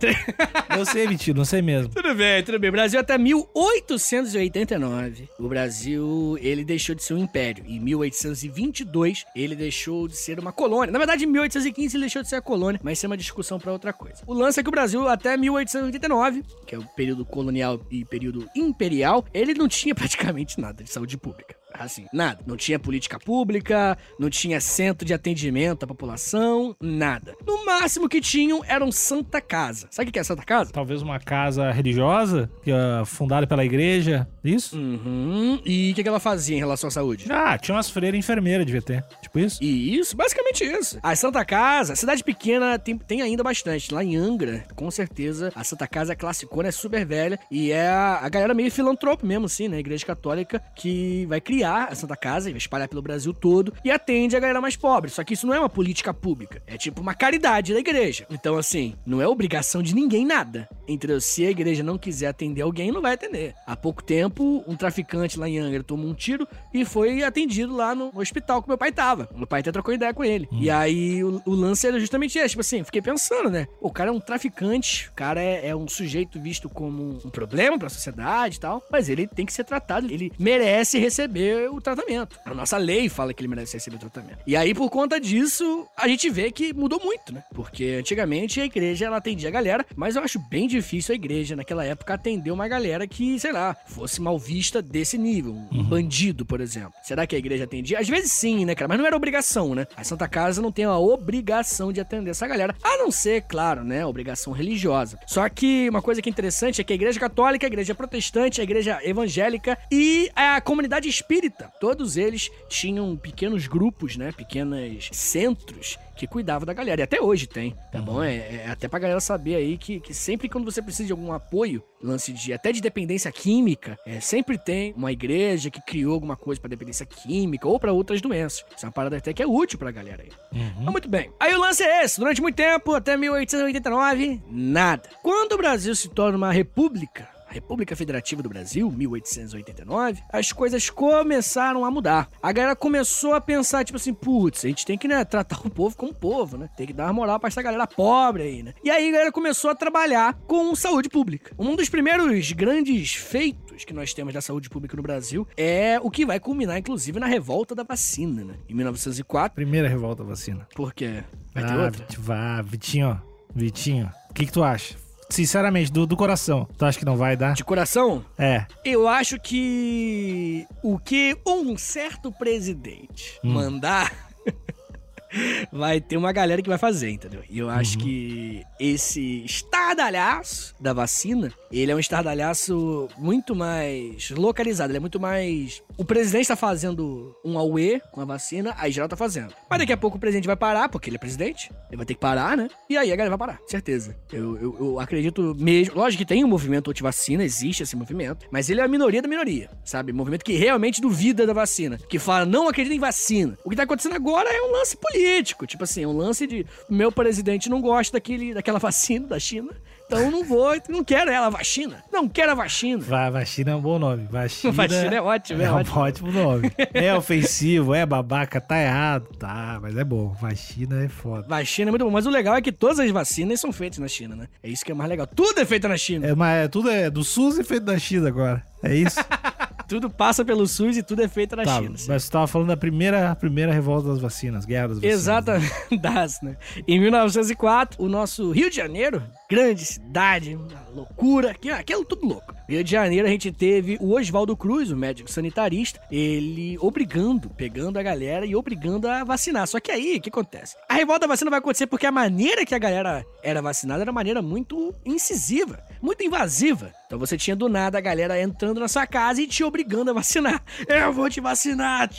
eu sei, Vitinho, não sei mesmo. Tudo bem, tudo bem. Brasil até 1889. O Brasil, ele deixou de ser um império. Em 1822, ele deixou de ser uma colônia. Na verdade, em 1815 ele deixou de ser a colônia, mas isso é uma discussão pra outra coisa. O lance é que o Brasil, até 1889, que é o período colonial e período imperial, ele não tinha praticamente nada de saúde pública. Assim, nada. Não tinha política pública, não tinha centro de atendimento à população, nada. No máximo que tinham era um Santa Casa. Sabe o que é Santa Casa? Talvez uma casa religiosa, é fundada pela igreja, isso? Uhum. E o que, que ela fazia em relação à saúde? Ah, tinha umas freiras enfermeiras, devia ter. Tipo isso? E isso, basicamente isso. A Santa Casa, cidade pequena, tem, tem ainda bastante. Lá em Angra, com certeza, a Santa Casa é classicona, é super velha. E é a, a galera meio filantropo mesmo, assim, né? Igreja Católica, que vai criar a Santa Casa e vai espalhar pelo Brasil todo. E atende a galera mais pobre. Só que isso não é uma política pública. É tipo uma caridade da igreja. Então, assim, não é obrigação de ninguém nada. Entendeu? Se a igreja não quiser atender alguém, não vai atender. Há pouco tempo, um traficante lá em Angra tomou um tiro e foi atendido lá no hospital que meu pai tava. Meu pai até trocou ideia com ele. E aí o, o lance era justamente esse. Tipo assim, fiquei pensando, né? O cara é um traficante, o cara é, é um sujeito visto como um problema pra sociedade e tal. Mas ele tem que ser tratado, ele merece receber o tratamento. A nossa lei fala que ele merece receber o tratamento. E aí, por conta disso, a gente vê que mudou muito, né? Porque antigamente a igreja ela atendia a galera, mas eu acho bem difícil a igreja naquela época atender uma galera que, sei lá, fosse mal vista desse nível. Um bandido, por exemplo. Será que a igreja atendia? Às vezes sim, né, cara? Mas não era obrigação, né? A Santa Casa não tem a obrigação de atender essa galera. A não ser, claro, né? Obrigação religiosa. Só que uma coisa que é interessante é que a igreja católica, a igreja protestante, a igreja evangélica e a comunidade espírita, todos eles tinham pequenos grupos, né? Pequenos centros que cuidava da galera. E até hoje tem, tá bom? É, é até pra galera saber aí que, que sempre quando você precisa de algum apoio, lance de até de dependência química, é, sempre tem uma igreja que criou alguma coisa pra dependência química ou pra outras doenças. Isso é uma parada até que é útil pra galera aí. Mas muito bem. Aí o lance é esse. Durante muito tempo, até 1889, nada. Quando o Brasil se torna uma república, República Federativa do Brasil, 1889, as coisas começaram a mudar. A galera começou a pensar, tipo assim, putz, a gente tem que né, tratar o povo como povo, né? Tem que dar uma moral pra essa galera pobre aí, né? E aí a galera começou a trabalhar com saúde pública. Um dos primeiros grandes feitos que nós temos da saúde pública no Brasil é o que vai culminar, inclusive, na revolta da vacina, né? Em 1904. Primeira revolta vacina. Por quê? Vai ter ah, outra? Vit- Vá, Vitinho, ó. Vitinho, o que, que tu acha? Sinceramente, do, do coração, tu acha que não vai dar? De coração, É. Eu acho que o que um certo presidente Hum. mandar vai ter uma galera que vai fazer, entendeu? E eu acho Uhum. que esse estardalhaço da vacina, ele é um estardalhaço muito mais localizado, ele é muito mais... O presidente tá fazendo um auê com a vacina, aí geral tá fazendo. Mas daqui a pouco o presidente vai parar, porque ele é presidente, ele vai ter que parar, né? E aí a galera vai parar, certeza. Eu, eu, eu acredito mesmo... Lógico que tem um movimento anti-vacina, existe esse movimento, mas ele é a minoria da minoria, sabe? Movimento que realmente duvida da vacina, que fala, não acredita em vacina. O que tá acontecendo agora é um lance político, tipo assim, um lance de meu presidente não gosta daquele, daquela vacina da China, então não vou, não quero ela, vacina. Não quero a vacina. Va- Vacina é um bom nome. Vacina, Vacina é ótimo, é um ótimo. ótimo nome. É ofensivo, é babaca, tá errado. Tá, mas é bom. Vacina é foda. Vacina é muito bom, mas o legal é que todas as vacinas são feitas na China, né? É isso que é mais legal. Tudo é feito na China. É, mas é- tudo é do SUS e feito da China agora. É isso? Tudo passa pelo SUS e tudo é feito na tá, China. mas você tava falando da primeira, primeira revolta das vacinas, guerra das vacinas. Exatamente, das, né? Em 1904, o nosso Rio de Janeiro, grande cidade, loucura, aqui- aquilo tudo louco. Rio de Janeiro a gente teve o Oswaldo Cruz, o médico sanitarista, ele obrigando, pegando a galera e obrigando a vacinar. Só que aí, o que acontece? A revolta da vacina vai acontecer porque a maneira que a galera era vacinada era uma maneira muito incisiva, muito invasiva. Então você tinha do nada a galera entrando na sua casa e te obrigando a vacinar. Eu vou te vacinar.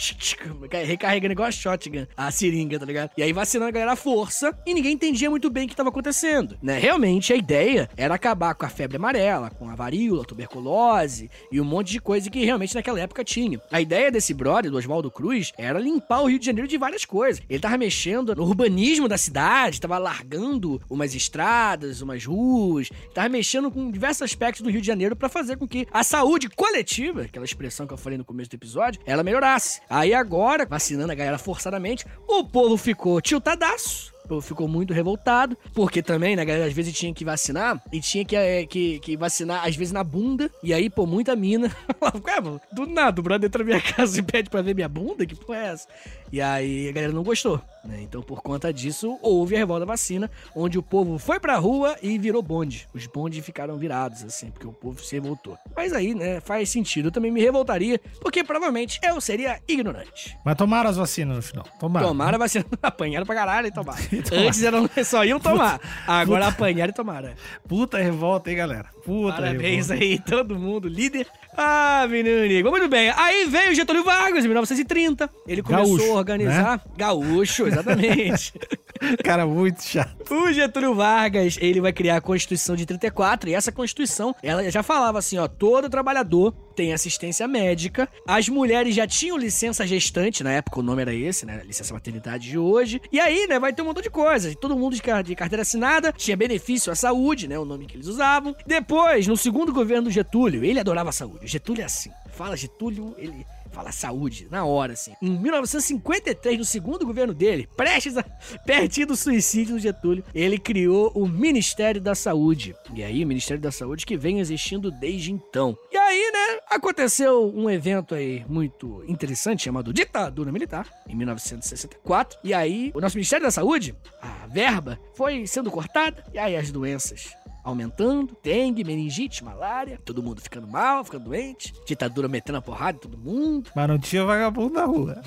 Recarregando igual a shotgun, a seringa, tá ligado? E aí vacinando a galera à força e ninguém entendia muito bem o que estava acontecendo, né? Realmente a ideia era acabar com a febre amarela, com a varíola, a tuberculose e um monte de coisa que realmente naquela época tinha. A ideia desse brother, do Oswaldo Cruz, era limpar o Rio de Janeiro de várias coisas. Ele tava mexendo no urbanismo da cidade, tava largando umas estradas, umas ruas, tava mexendo com diversos aspectos do Rio de Janeiro pra fazer com que a saúde coletiva, aquela expressão que eu falei no começo do episódio, ela melhorasse. Aí agora, vacinando a galera forçadamente, o povo ficou tiltadaço. Ficou muito revoltado, porque também, né, galera, às vezes tinha que vacinar e tinha que, é, que, que vacinar, às vezes, na bunda. E aí, pô, muita mina. falava, "Ué, mano, do nada, o brother entra na minha casa e pede pra ver minha bunda? Que porra é essa? E aí a galera não gostou, né? Então, por conta disso, houve a revolta da vacina, onde o povo foi pra rua e virou bonde. Os bondes ficaram virados, assim, porque o povo se revoltou. Mas aí, né, faz sentido. Eu também me revoltaria, porque provavelmente eu seria ignorante. Mas tomaram as vacinas no final. Tomaram. Tomaram a vacina, apanharam pra caralho e tomaram. Antes eram, só iam tomar, agora apanharam e tomaram. é. Puta revolta, hein, galera? Puta Parabéns revolta. aí, todo mundo, líder. Ah, menino, muito bem. Aí veio o Getúlio Vargas, em 1930. Ele começou Gaúcho, a organizar. Gaúcho, exatamente. Cara, muito chato. o Getúlio Vargas, ele vai criar a Constituição de 34. E essa Constituição, ela já falava assim, ó, todo trabalhador tem assistência médica. As mulheres já tinham licença gestante, na época o nome era esse, né? Licença maternidade de hoje. E aí, né, vai ter um montão de coisas. Todo mundo de car- de carteira assinada tinha benefício à saúde, né? O nome que eles usavam. Depois, no segundo governo do Getúlio, ele adorava a saúde. O Getúlio é assim. Fala Getúlio, ele fala saúde, na hora, assim. Em 1953, no segundo governo dele, prestes a, pertinho do suicídio do Getúlio, ele criou o Ministério da Saúde. E aí, o Ministério da Saúde que vem existindo desde então. E aí, né, aconteceu um evento aí muito interessante chamado Ditadura Militar, em 1964. E aí, o nosso Ministério da Saúde, a verba, foi sendo cortada, e aí as doenças aumentando, dengue, meningite, malária, todo mundo ficando mal, ficando doente, ditadura metendo a porrada em todo mundo. Mas não tinha vagabundo na rua.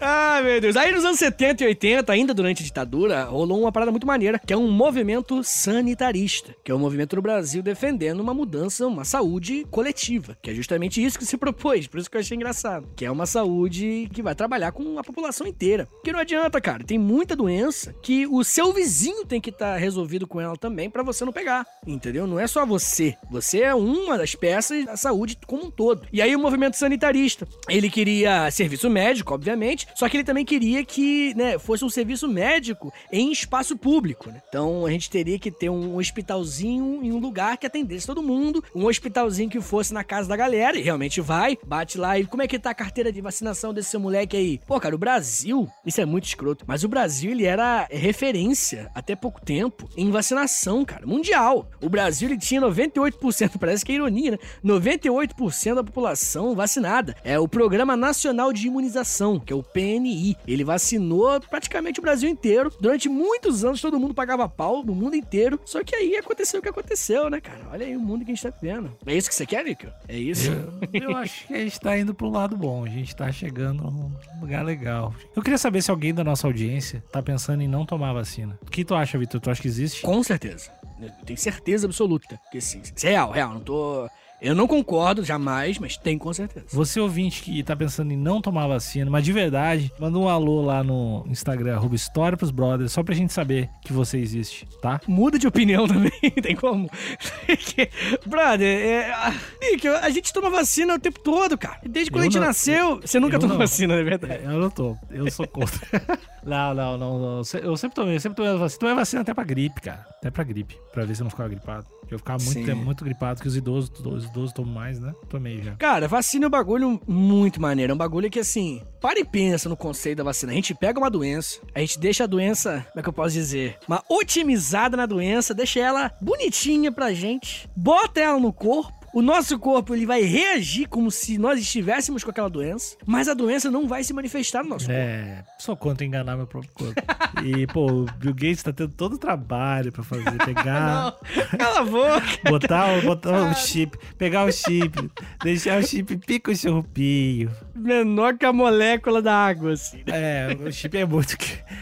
Ai, meu Deus. Aí nos anos 70 e 80, ainda durante a ditadura, rolou uma parada muito maneira, que é um movimento sanitarista, que é um movimento no Brasil defendendo uma mudança, uma saúde coletiva, que é justamente isso que se propôs, por isso que eu achei engraçado, que é uma saúde que vai trabalhar com a população inteira. Que não adianta, cara, tem muita doença que o seu vizinho tem que estar tá resolvido com ela também para você não pegar, entendeu? Não é só você, você é uma das peças da saúde como um todo. E aí o movimento sanitarista, ele queria serviço médico, obviamente, só que ele também queria que, né, fosse um serviço médico em espaço público, né? Então a gente teria que ter um hospitalzinho em um lugar que atendesse todo mundo, um hospitalzinho que fosse na casa da galera, e realmente vai, bate lá e como é que tá a carteira de vacinação desse seu moleque aí? Pô, cara, o Brasil, isso é muito escroto, mas o Brasil ele era referência até pouco tempo em vacinação, cara, mundial. O Brasil ele tinha 98%, parece que é ironia, né? 98% da população vacinada. É o Programa Nacional de Imunização, que é o PNI. Ele vacinou praticamente o Brasil inteiro. Durante muitos anos todo mundo pagava pau no mundo inteiro. Só que aí aconteceu o que aconteceu, né, cara? Olha aí o mundo que a gente tá vivendo. É isso que você quer, Nico? É isso? Eu, eu acho que a gente tá indo pro lado bom. A gente tá chegando num lugar legal. Eu queria saber se alguém da nossa audiência tá pensando em não tomar vacina. O que tu acha, Vitor? Tu acha que existe? Com certeza. Eu tenho certeza absoluta. Que sim. Isso é real, real. Não tô. Eu não concordo, jamais, mas tem com certeza. Você ouvinte que tá pensando em não tomar vacina, mas de verdade, manda um alô lá no Instagram, arroba História pros Brothers, só pra gente saber que você existe, tá? Muda de opinião também, tem como. Brother, é, a, a gente toma vacina o tempo todo, cara. Desde quando Eu a gente não- nasceu, você nunca tomou vacina, não é verdade? É, Eu não tô, eu sou contra. não, não, não, não. Eu sempre tomei, eu sempre tomei vacina. Tomei vacina até pra gripe, cara. Até pra gripe, pra ver se eu não ficava gripado. Eu ficava muito tempo, muito gripado, que os idosos, os idosos tomam mais, né? Tomei já. Cara, vacina é um bagulho muito maneiro. É um bagulho que, assim, para e pensa no conceito da vacina. A gente pega uma doença, a gente deixa a doença, como é que eu posso dizer? Uma otimizada na doença, deixa ela bonitinha pra gente, bota ela no corpo. O nosso corpo ele vai reagir como se nós estivéssemos com aquela doença, mas a doença não vai se manifestar no nosso corpo. É, sou contra enganar meu próprio corpo. e, pô, o Bill Gates tá tendo todo o trabalho pra fazer, pegar, Cala a boca! botar, o- botar o chip, pegar o chip, deixar o chip pica o churrupinho. Menor que a molécula da água, assim. É, o chip é muito.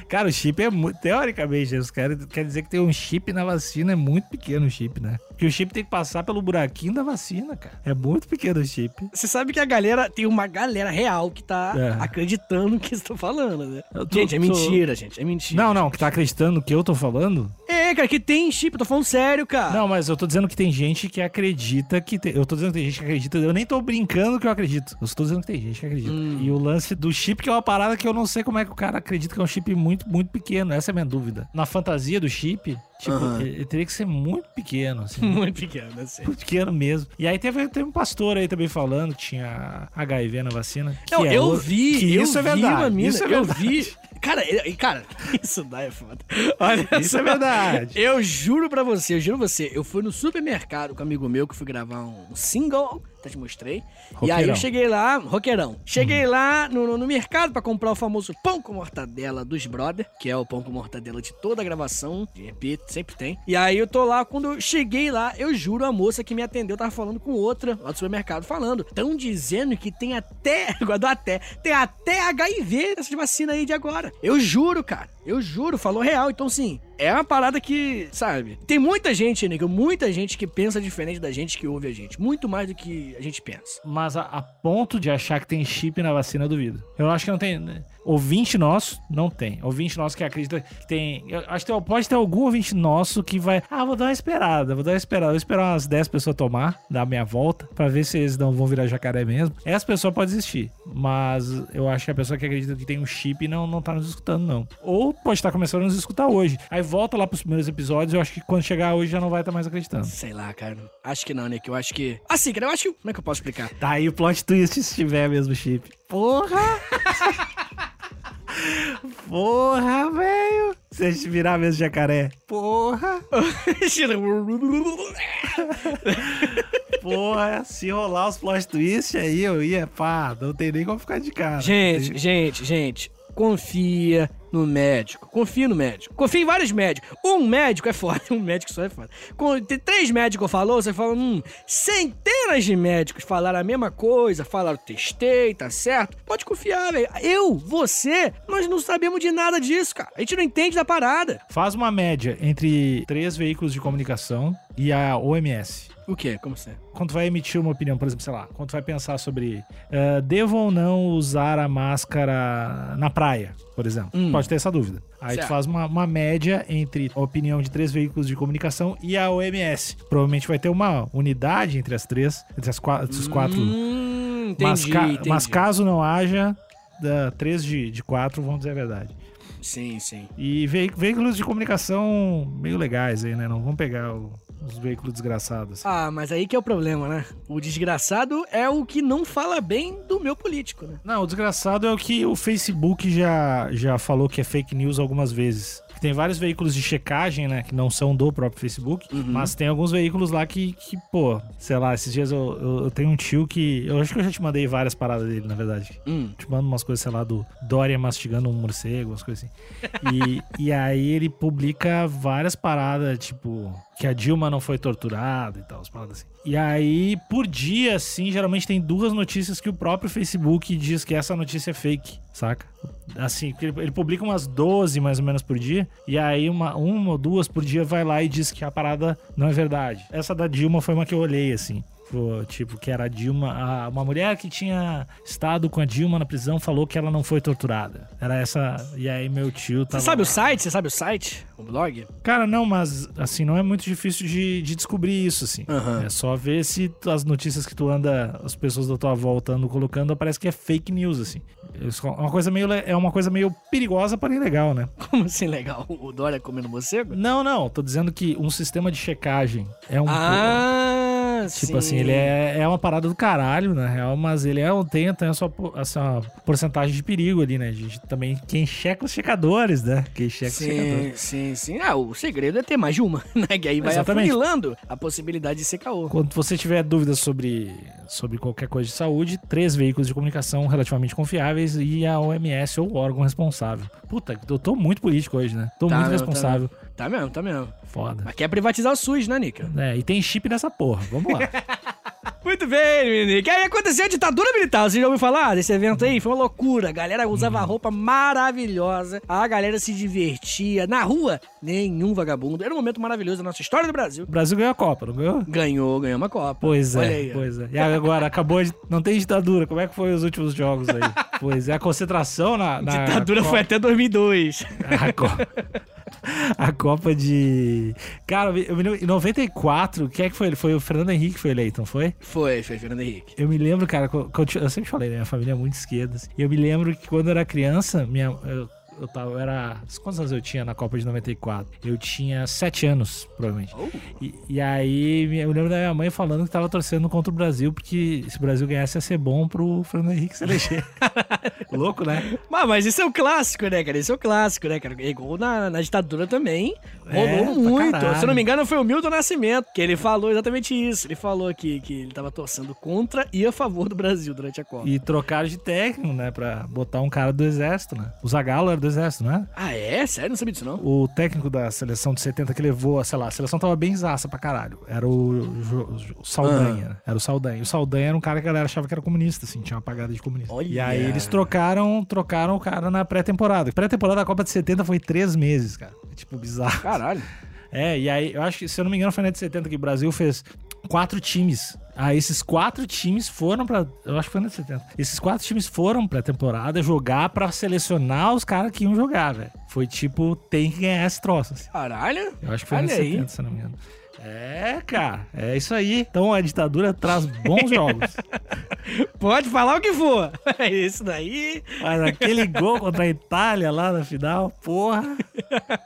Cara, o chip é muito. Teoricamente, os caras querem dizer que tem um chip na vacina, é muito pequeno o chip, né? Porque o chip tem que passar pelo buraquinho da vacina, cara. É muito pequeno o chip. Você sabe que a galera, tem uma galera real que tá É. acreditando no que você tá falando, né? Tô- gente, é tô- mentira, gente, é mentira. Não, não, que tá acreditando no que eu tô falando? É, cara, que tem chip, eu tô falando sério, cara. Não, mas eu tô dizendo que tem gente que acredita que tem. Eu tô dizendo que tem gente que acredita. Eu nem tô brincando que eu acredito. Eu só tô dizendo que tem gente que acredita. Hum. E o lance do chip, que é uma parada que eu não sei como é que o cara acredita que é um chip muito, muito pequeno. Essa é a minha dúvida. Na fantasia do chip, tipo, Aham. ele, ele teria que ser muito pequeno, assim. Muito pequeno, assim. muito pequeno mesmo. E aí teve, teve um pastor aí também falando que tinha HIV na vacina. Não, é eu vi, eu isso é verdade. mina, isso é eu verdade. vi. Cara, cara, isso daí é foda. Olha Isso só. é verdade. Eu juro pra você, eu juro pra você, eu fui no supermercado com um amigo meu que fui gravar um single, até te mostrei. E aí Roqueirão. eu cheguei lá, roqueirão. Cheguei lá no, no- mercado pra comprar o famoso pão com mortadela dos brother, que é o pão com mortadela de toda a gravação, de EP, sempre tem. E aí eu tô lá, quando eu cheguei lá, eu juro, a moça que me atendeu tava falando com outra lá do supermercado, falando. Tão dizendo que tem até, guardou até, tem até HIV nessa vacina aí de agora. Eu juro, cara. Eu juro, falou real. Então, sim, é uma parada que, sabe? Tem muita gente, nego, muita gente que pensa diferente da gente que ouve a gente. Muito mais do que a gente pensa. Mas a, a ponto de achar que tem chip na vacina, eu duvido. Eu acho que não tem. Ouvinte nosso, não tem. Ouvinte nosso que acredita que tem. Eu acho que tem- pode ter algum ouvinte nosso que vai. Ah, vou dar uma esperada, vou dar uma esperada. Vou esperar umas 10 pessoas tomar, dar a minha volta, pra ver se eles não vão virar jacaré mesmo. Essa pessoa pode existir. Mas eu acho que a pessoa que acredita que tem um chip não, não tá nos escutando, não. Ou pode estar começando a nos escutar hoje. Aí volta lá pros primeiros episódios. Eu acho que quando chegar hoje já não vai estar mais acreditando. Sei lá, cara. Acho que não, Nick. Eu acho que. Assim, cara, eu acho que. Como é que eu posso explicar? Tá aí o plot twist se tiver mesmo chip. Porra! Porra, velho! Se a gente virar mesmo jacaré. Porra! Porra, se rolar os plot twist aí, eu ia, pá, não tem nem como ficar de cara. gente, gente, gente. Confia, no médico. Confie no médico. Confie em vários médicos. Um médico é foda. Um médico só é foda. Quando tem três médicos falou, você fala, hum, centenas de médicos falaram a mesma coisa, falaram, testei, tá certo. Pode confiar, velho. Eu, você, nós não sabemos de nada disso, cara. A gente não entende da parada. Faz uma média entre três veículos de comunicação e a OMS. O quê? Como assim? Quando tu vai emitir uma opinião, por exemplo, sei lá, quando tu vai pensar sobre uh, devo ou não usar a máscara na praia, por exemplo. Hum. Pode ter essa dúvida. Aí Certo. tu faz uma, uma média entre a opinião de três veículos de comunicação e a OMS. Provavelmente vai ter uma unidade entre as três, entre as quatro, esses quatro. Hum, entendi, mas, ca- entendi. mas caso não haja, da, três de, de quatro vão dizer a verdade. Sim, sim. E veículos de comunicação meio legais aí, né? Não vão pegar o- os veículos desgraçados. Ah, mas aí que é o problema, né? O desgraçado é o que não fala bem do meu político, né? Não, o desgraçado é o que o Facebook já, já falou que é fake news algumas vezes. Tem vários veículos de checagem, né? Que não são do próprio Facebook. Mas tem alguns veículos lá que, que pô, sei lá, esses dias eu, eu, eu tenho um tio que. Eu acho que eu já te mandei várias paradas dele, na verdade. Hum. Te mando umas coisas, sei lá, do Dória mastigando um morcego, umas coisas assim. E, e aí ele publica várias paradas, tipo, que a Dilma não foi torturada e tal, as paradas assim. E aí, por dia, assim, geralmente tem duas notícias que o próprio Facebook diz que essa notícia é fake, saca? Assim, ele publica umas 12 mais ou menos por dia, e aí uma, uma ou duas por dia vai lá e diz que a parada não é verdade. Essa da Dilma foi uma que eu olhei, assim. Tipo, que era a Dilma. a- uma mulher que tinha estado com a Dilma na prisão falou que ela não foi torturada. Era essa. E aí meu tio tava. Você sabe o site? Você sabe o site? O blog? Cara, não, mas assim, não é muito difícil de, de descobrir isso, assim. Aham. É só ver se as notícias que tu anda, as pessoas da tua volta andam colocando, parece que é fake news, assim. É uma coisa meio, é uma coisa meio perigosa, porém legal, né? Como assim, legal? O Dória comendo morcego? Não, não, tô dizendo que um sistema de checagem é um. Ah, Tipo assim, ele é, é uma parada do caralho, na real, mas ele é um, tem, tem a sua, a sua porcentagem de perigo ali, né? Gente também, quem checa os checadores, né? Quem checa os checadores. Sim, sim, sim. Ah, o segredo é ter mais de uma, né? Que aí vai Exatamente. afunilando a possibilidade de ser caô. Quando você tiver dúvidas sobre, sobre qualquer coisa de saúde, três veículos de comunicação relativamente confiáveis e a OMS ou o órgão responsável. Puta, eu tô muito político hoje, né? Tô Tá muito tá responsável. Tá mesmo, tá mesmo. Foda. Mas quer privatizar o SUS, né, Nica? É, e tem chip nessa porra. Vamos lá. Muito bem, menino. Aí aconteceu a ditadura militar. Você já ouviu falar desse evento aí? Foi uma loucura. A galera usava roupa maravilhosa. A galera se divertia. Na rua, nenhum vagabundo. Era um momento maravilhoso da nossa história do Brasil. o Brasil ganhou a Copa, não ganhou? Ganhou, ganhou uma Copa. Pois Olha é, aí, pois é. E agora, acabou de. Não tem ditadura. Como é que foi os últimos jogos aí? pois é, a concentração na. na ditadura Copa- foi até 2002. A Copa. A Copa de. Cara, eu me lembro. Em 94, quem é que foi ele? Foi o Fernando Henrique que foi eleito, não foi? Foi, foi Fernando Henrique. Eu me lembro, cara, eu, sempre falei, né? Minha família é muito esquerda. assim. E eu me lembro que quando eu era criança, minha. Eu, eu tava, eu era. Quantos anos eu tinha na Copa de 94? Eu tinha 7 anos, provavelmente. Oh. E, e aí, eu lembro da minha mãe falando que tava torcendo contra o Brasil, porque se o Brasil ganhasse ia ser bom pro Fernando Henrique se eleger. Louco, né? Mas, mas isso é o clássico, né, cara? Isso é o clássico, né, cara? Igual na, na ditadura também. Rolou É, muito. caralho. Se eu não me engano, foi o Milton Nascimento, que ele falou exatamente isso. Ele falou que, que ele tava torcendo contra e a favor do Brasil durante a Copa. E trocaram de técnico, né? Pra botar um cara do exército, né? O Zagallo era do exército, não é? Ah, é? Sério? Não sabia disso, não? O técnico da seleção de 70 que levou, sei lá, a seleção tava bem zaça pra caralho. Era o, Jo- o Saldanha. né? Era o Saldanha. O Saldanha era um cara que a galera achava que era comunista, assim, tinha uma pagada de comunista. Olha. E aí eles trocaram, trocaram o cara na pré-temporada. Pré-temporada da Copa de 70 foi três meses, cara. É, tipo, bizarro. Caralho. É, e aí, eu acho que, se eu não me engano, foi na de 70 que o Brasil fez quatro times. Aí esses quatro times foram pra. Eu acho que foi de 70. Esses quatro times foram pra temporada jogar pra selecionar os caras que iam jogar, velho. Foi tipo, tem que ganhar esse troço. assim. Caralho. Eu acho que foi aí. 70, se não me engano. É, cara, é isso aí. Então a ditadura traz bons jogos. Pode falar o que for. É isso daí. Mas aquele gol contra a Itália lá na final, porra.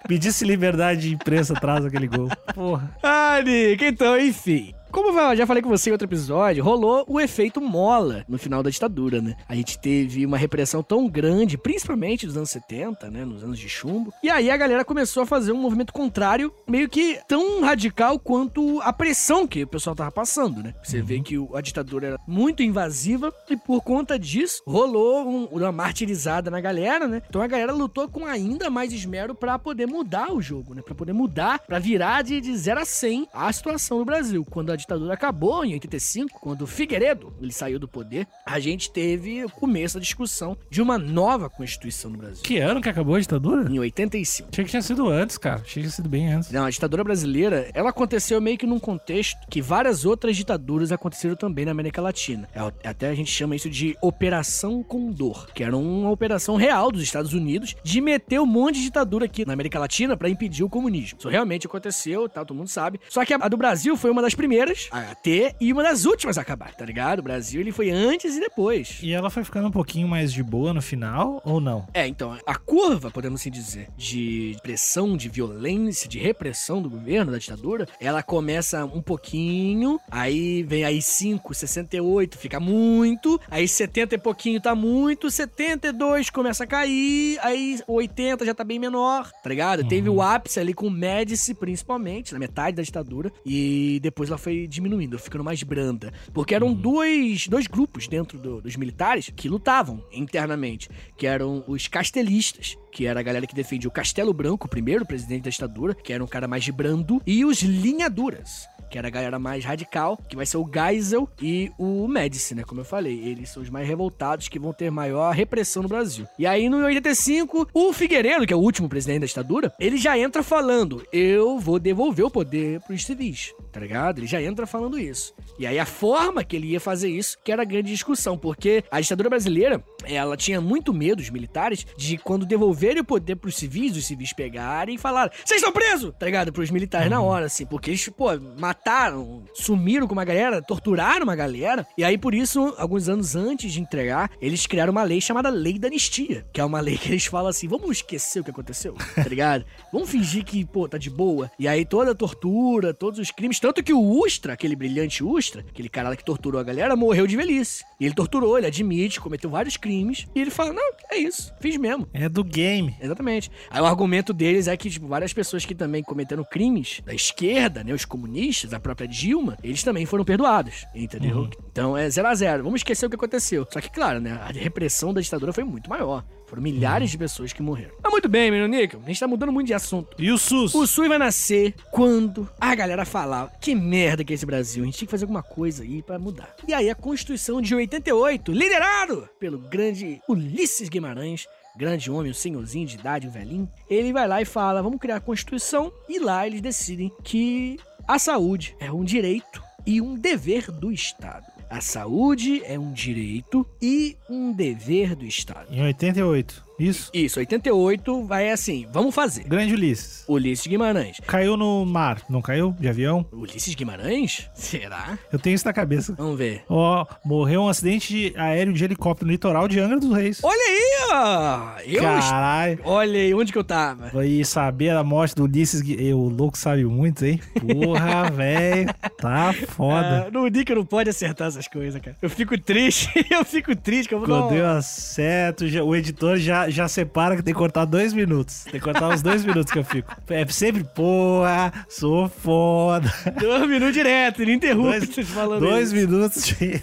Pedisse liberdade de imprensa atrás daquele gol. Porra. Ah, Nick, então, enfim. Como eu já falei com você em outro episódio, rolou o efeito mola no final da ditadura, né? A gente teve uma repressão tão grande, principalmente nos anos 70, né? Nos anos de chumbo. E aí a galera começou a fazer um movimento contrário, meio que tão radical quanto a pressão que o pessoal tava passando, né? Você vê que a ditadura era muito invasiva e por conta disso rolou um- uma martirizada na galera, né? Então a galera lutou com ainda mais esmero pra poder mudar o jogo, né? Pra poder mudar, pra virar de, de 0 a 100 a situação no Brasil. Quando a ditadura acabou, em 85, quando o Figueiredo ele saiu do poder, a gente teve o começo da discussão de uma nova Constituição no Brasil. Que ano que acabou a ditadura? Em 85. Achei que tinha sido antes, cara. Achei que tinha sido bem antes. Não, a ditadura brasileira, ela aconteceu meio que num contexto que várias outras ditaduras aconteceram também na América Latina. É, até a gente chama isso de Operação Condor, que era uma operação real dos Estados Unidos de meter um monte de ditadura aqui na América Latina pra impedir o comunismo. Isso realmente aconteceu, tá, todo mundo sabe. Só que a do Brasil foi uma das primeiras a ter e uma das últimas a acabar, tá ligado? O Brasil, ele foi antes e depois. E ela foi ficando um pouquinho mais de boa no final, ou não? É, então, a curva, podemos assim dizer, de pressão, de violência, de repressão do governo, da ditadura, ela começa um pouquinho, aí vem aí 5, 68, fica muito, aí 70 e pouquinho tá muito, 72 começa a cair, aí 80 já tá bem menor, tá ligado? Teve o ápice ali com o Médici, principalmente, na metade da ditadura, e depois ela foi diminuindo, ficando mais branda, porque eram dois, dois grupos dentro do- dos militares que lutavam internamente, que eram os castelistas, que era a galera que defendia o Castelo Branco, o primeiro presidente da ditadura, que era um cara mais de brando, e os linhaduras, que era a galera mais radical, que vai ser o Geisel e o Médici, né? Como eu falei, eles são os mais revoltados que vão ter maior repressão no Brasil. E aí, no 85, o Figueiredo, que é o último presidente da ditadura, ele já entra falando: eu vou devolver o poder pros civis, tá ligado? Ele já entra falando isso. E aí, a forma que ele ia fazer isso, que era a grande discussão, porque a ditadura brasileira, ela tinha muito medo, os militares, de quando devolverem o poder pros civis, os civis pegarem e falarem: vocês estão presos, tá ligado? Pros militares na hora, assim, porque eles, pô, mataram, sumiram com uma galera, torturaram uma galera. E aí, por isso, alguns anos antes de entregar, eles criaram uma lei chamada Lei da Anistia, que é uma lei que eles falam assim: vamos esquecer o que aconteceu, tá ligado? Vamos fingir que, pô, tá de boa. E aí, toda a tortura, todos os crimes, tanto que o Ustra, aquele brilhante Ustra, aquele cara lá que torturou a galera, morreu de velhice. E ele torturou, ele admite, cometeu vários crimes. E ele fala: não, é isso, fiz mesmo. É do game. Exatamente. Aí o argumento deles é que, tipo, várias pessoas que também cometeram crimes da esquerda, né, os comunistas, a própria Dilma, eles também foram perdoados, entendeu? Então é 0 a 0 Vamos esquecer o que aconteceu. Só que, claro, né, a repressão da ditadura foi muito maior. Foram milhares de pessoas que morreram. Mas muito bem, menino Níquel, a gente tá mudando muito de assunto. E o SUS? O SUS vai nascer quando a galera falar que merda que é esse Brasil, a gente tem que fazer alguma coisa aí pra mudar. E aí a Constituição de 88, liderado pelo grande Ulisses Guimarães, grande homem, um senhorzinho de idade, um velhinho, ele vai lá e fala, vamos criar a Constituição, e lá eles decidem que a saúde é um direito e um dever do Estado. A saúde é um direito e um dever do Estado. Em 88. Isso. Isso, 88 vai assim, vamos fazer. Grande Ulisses. Ulisses Guimarães. Caiu no mar, não caiu? De avião? Ulisses Guimarães? Será? Eu tenho isso na cabeça. Vamos ver. Ó, morreu um acidente aéreo de helicóptero no litoral de Angra dos Reis. Olha aí, ó! Eu est- Caralho. Olha aí, onde que eu tava? Foi saber a morte do Ulisses. Gui- Eu, o louco sabe muito, hein? Porra, velho. Tá foda. Ah, no eu não pode acertar essas coisas, cara. Eu fico triste, eu fico triste que eu vou dar Quando um- eu acerto, já- o editor já, já separa que tem que cortar dois minutos. Tem que cortar os dois minutos que eu fico. É sempre, porra, sou foda. dois minutos direto, ininterrupto, Dois, falando dois isso. minutos de,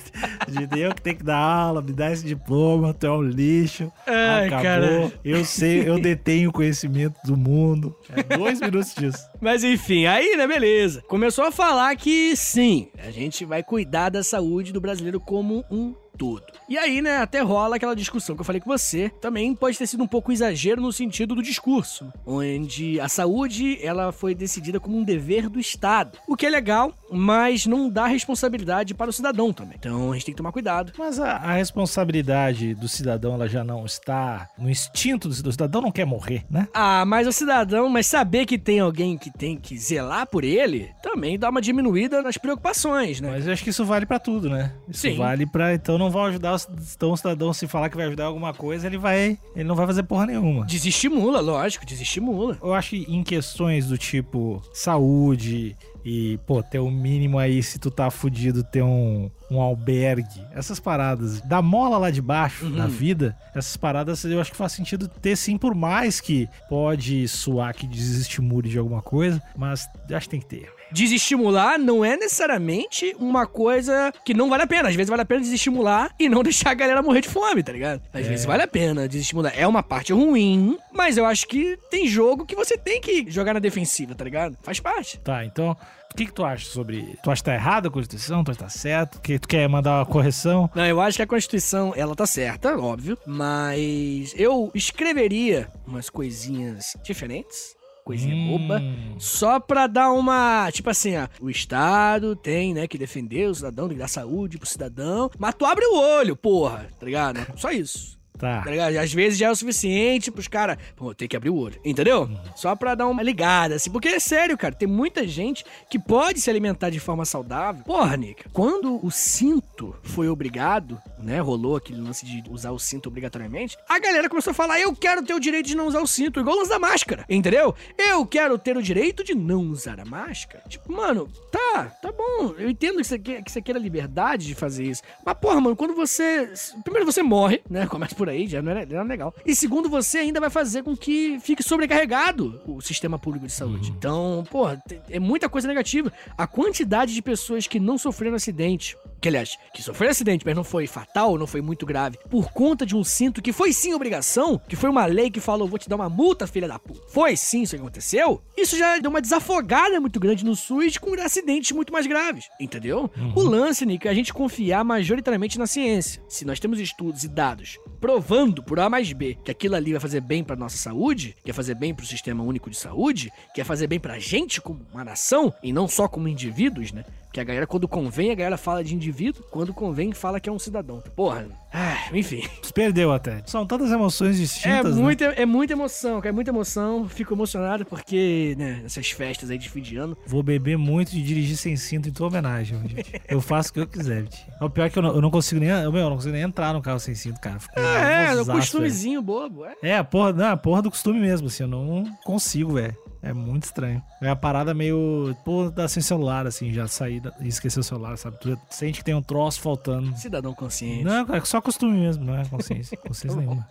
de eu que tenho que dar aula, me dar esse diploma, tu é um lixo. Ai, acabou. cara. Eu sei, eu detenho o conhecimento do mundo. É dois minutos disso. Mas enfim, aí, né, beleza. Começou a falar que sim, a gente vai cuidar da saúde do brasileiro como um todo. E aí, né, até rola aquela discussão que eu falei com você. Também pode ter sido um pouco exagero no sentido do discurso, onde a saúde ela foi decidida como um dever do Estado. O que é legal, mas não dá responsabilidade para o cidadão também. Então a gente tem que tomar cuidado. Mas a, a responsabilidade do cidadão, ela já não está no instinto do cidadão. O cidadão não quer morrer, né? Ah, mas o cidadão, mas saber que tem alguém que tem que zelar por ele, também dá uma diminuída nas preocupações, né? Mas eu acho que isso vale pra tudo, né? Isso Sim. vale pra. Então não vão ajudar. o- Então o cidadão, se falar que vai ajudar alguma coisa, ele vai. Ele não vai fazer porra nenhuma. Desestimula, lógico, desestimula. Eu acho que em questões do tipo saúde, E, pô, ter o mínimo aí, se tu tá fudido, ter um, um albergue. Essas paradas da mola lá de baixo, Uhum. da vida, essas paradas eu acho que faz sentido ter sim, por mais que pode suar que desestimule de alguma coisa, mas acho que tem que ter. Desestimular não é necessariamente uma coisa que não vale a pena. Às vezes vale a pena desestimular e não deixar a galera morrer de fome, tá ligado? Às É. vezes vale a pena desestimular. É uma parte ruim, mas eu acho que tem jogo que você tem que jogar na defensiva, tá ligado? Faz parte. Tá, então, o que, que tu acha sobre. Tu acha que tá errado a Constituição? Tu acha que tá certo? Que tu quer mandar uma correção? Não, eu acho que a Constituição, ela tá certa, óbvio, mas eu escreveria umas coisinhas diferentes, coisinha Hum, boba, só pra dar uma, tipo assim, ó, o Estado tem, né, que defender o cidadão, tem que dar saúde pro cidadão, mas tu abre o olho, porra, tá ligado? Só isso. Tá. Tá ligado? Às vezes já é o suficiente pros caras, pô, tem que abrir o olho, entendeu? Só pra dar uma ligada, assim, porque é sério, cara, tem muita gente que pode se alimentar de forma saudável. Porra, Nica, quando o cinto foi obrigado, né, rolou aquele lance de usar o cinto obrigatoriamente, a galera começou a falar, eu quero ter o direito de não usar o cinto, igual o lance da máscara, entendeu? Eu quero ter o direito de não usar a máscara. Tipo, mano, tá, tá bom, eu entendo que você, quer, que você queira liberdade de fazer isso, mas porra, mano, quando você... Primeiro você morre, né, começa por aí, já não não é legal. E segundo, você ainda vai fazer com que fique sobrecarregado o sistema público de saúde. Então, porra, é muita coisa negativa. A quantidade de pessoas que não sofreram acidente, que aliás, que sofreram acidente, mas não foi fatal, não foi muito grave, por conta de um cinto que foi sim obrigação, que foi uma lei que falou, vou te dar uma multa, filha da puta. Foi sim isso que aconteceu. Isso já deu uma desafogada muito grande no SUS com acidentes muito mais graves, entendeu? O lance, Nick, é a gente confiar majoritariamente na ciência. Se nós temos estudos e dados provando por A mais B que aquilo ali vai fazer bem pra nossa saúde, que vai fazer bem pro sistema único de saúde, que vai fazer bem pra gente como uma nação e não só como indivíduos, né? Porque a galera, quando convém, a galera fala de indivíduo, quando convém, fala que é um cidadão. Porra, ah, enfim. Perdeu até. São tantas emoções É distintas. né? é muita emoção, cara, é muita emoção. Fico emocionado porque, né, essas festas aí de fim de ano. Vou beber muito e dirigir sem cinto em tua homenagem, gente. Eu faço o que eu quiser, gente. O pior é que eu não, eu não consigo nem. Meu, eu não consigo nem entrar no carro sem cinto, cara. Fico É, é, o costumezinho bobo, é. É, a porra, não, a porra do costume mesmo, assim. Eu não consigo, velho. É muito estranho. É a parada meio. Pô, tá sem celular, assim, já sair e esquecer o celular, sabe? Tu sente que tem um troço faltando. Cidadão consciente. Não, cara, é só costume mesmo, não é consciência. Consciência nenhuma.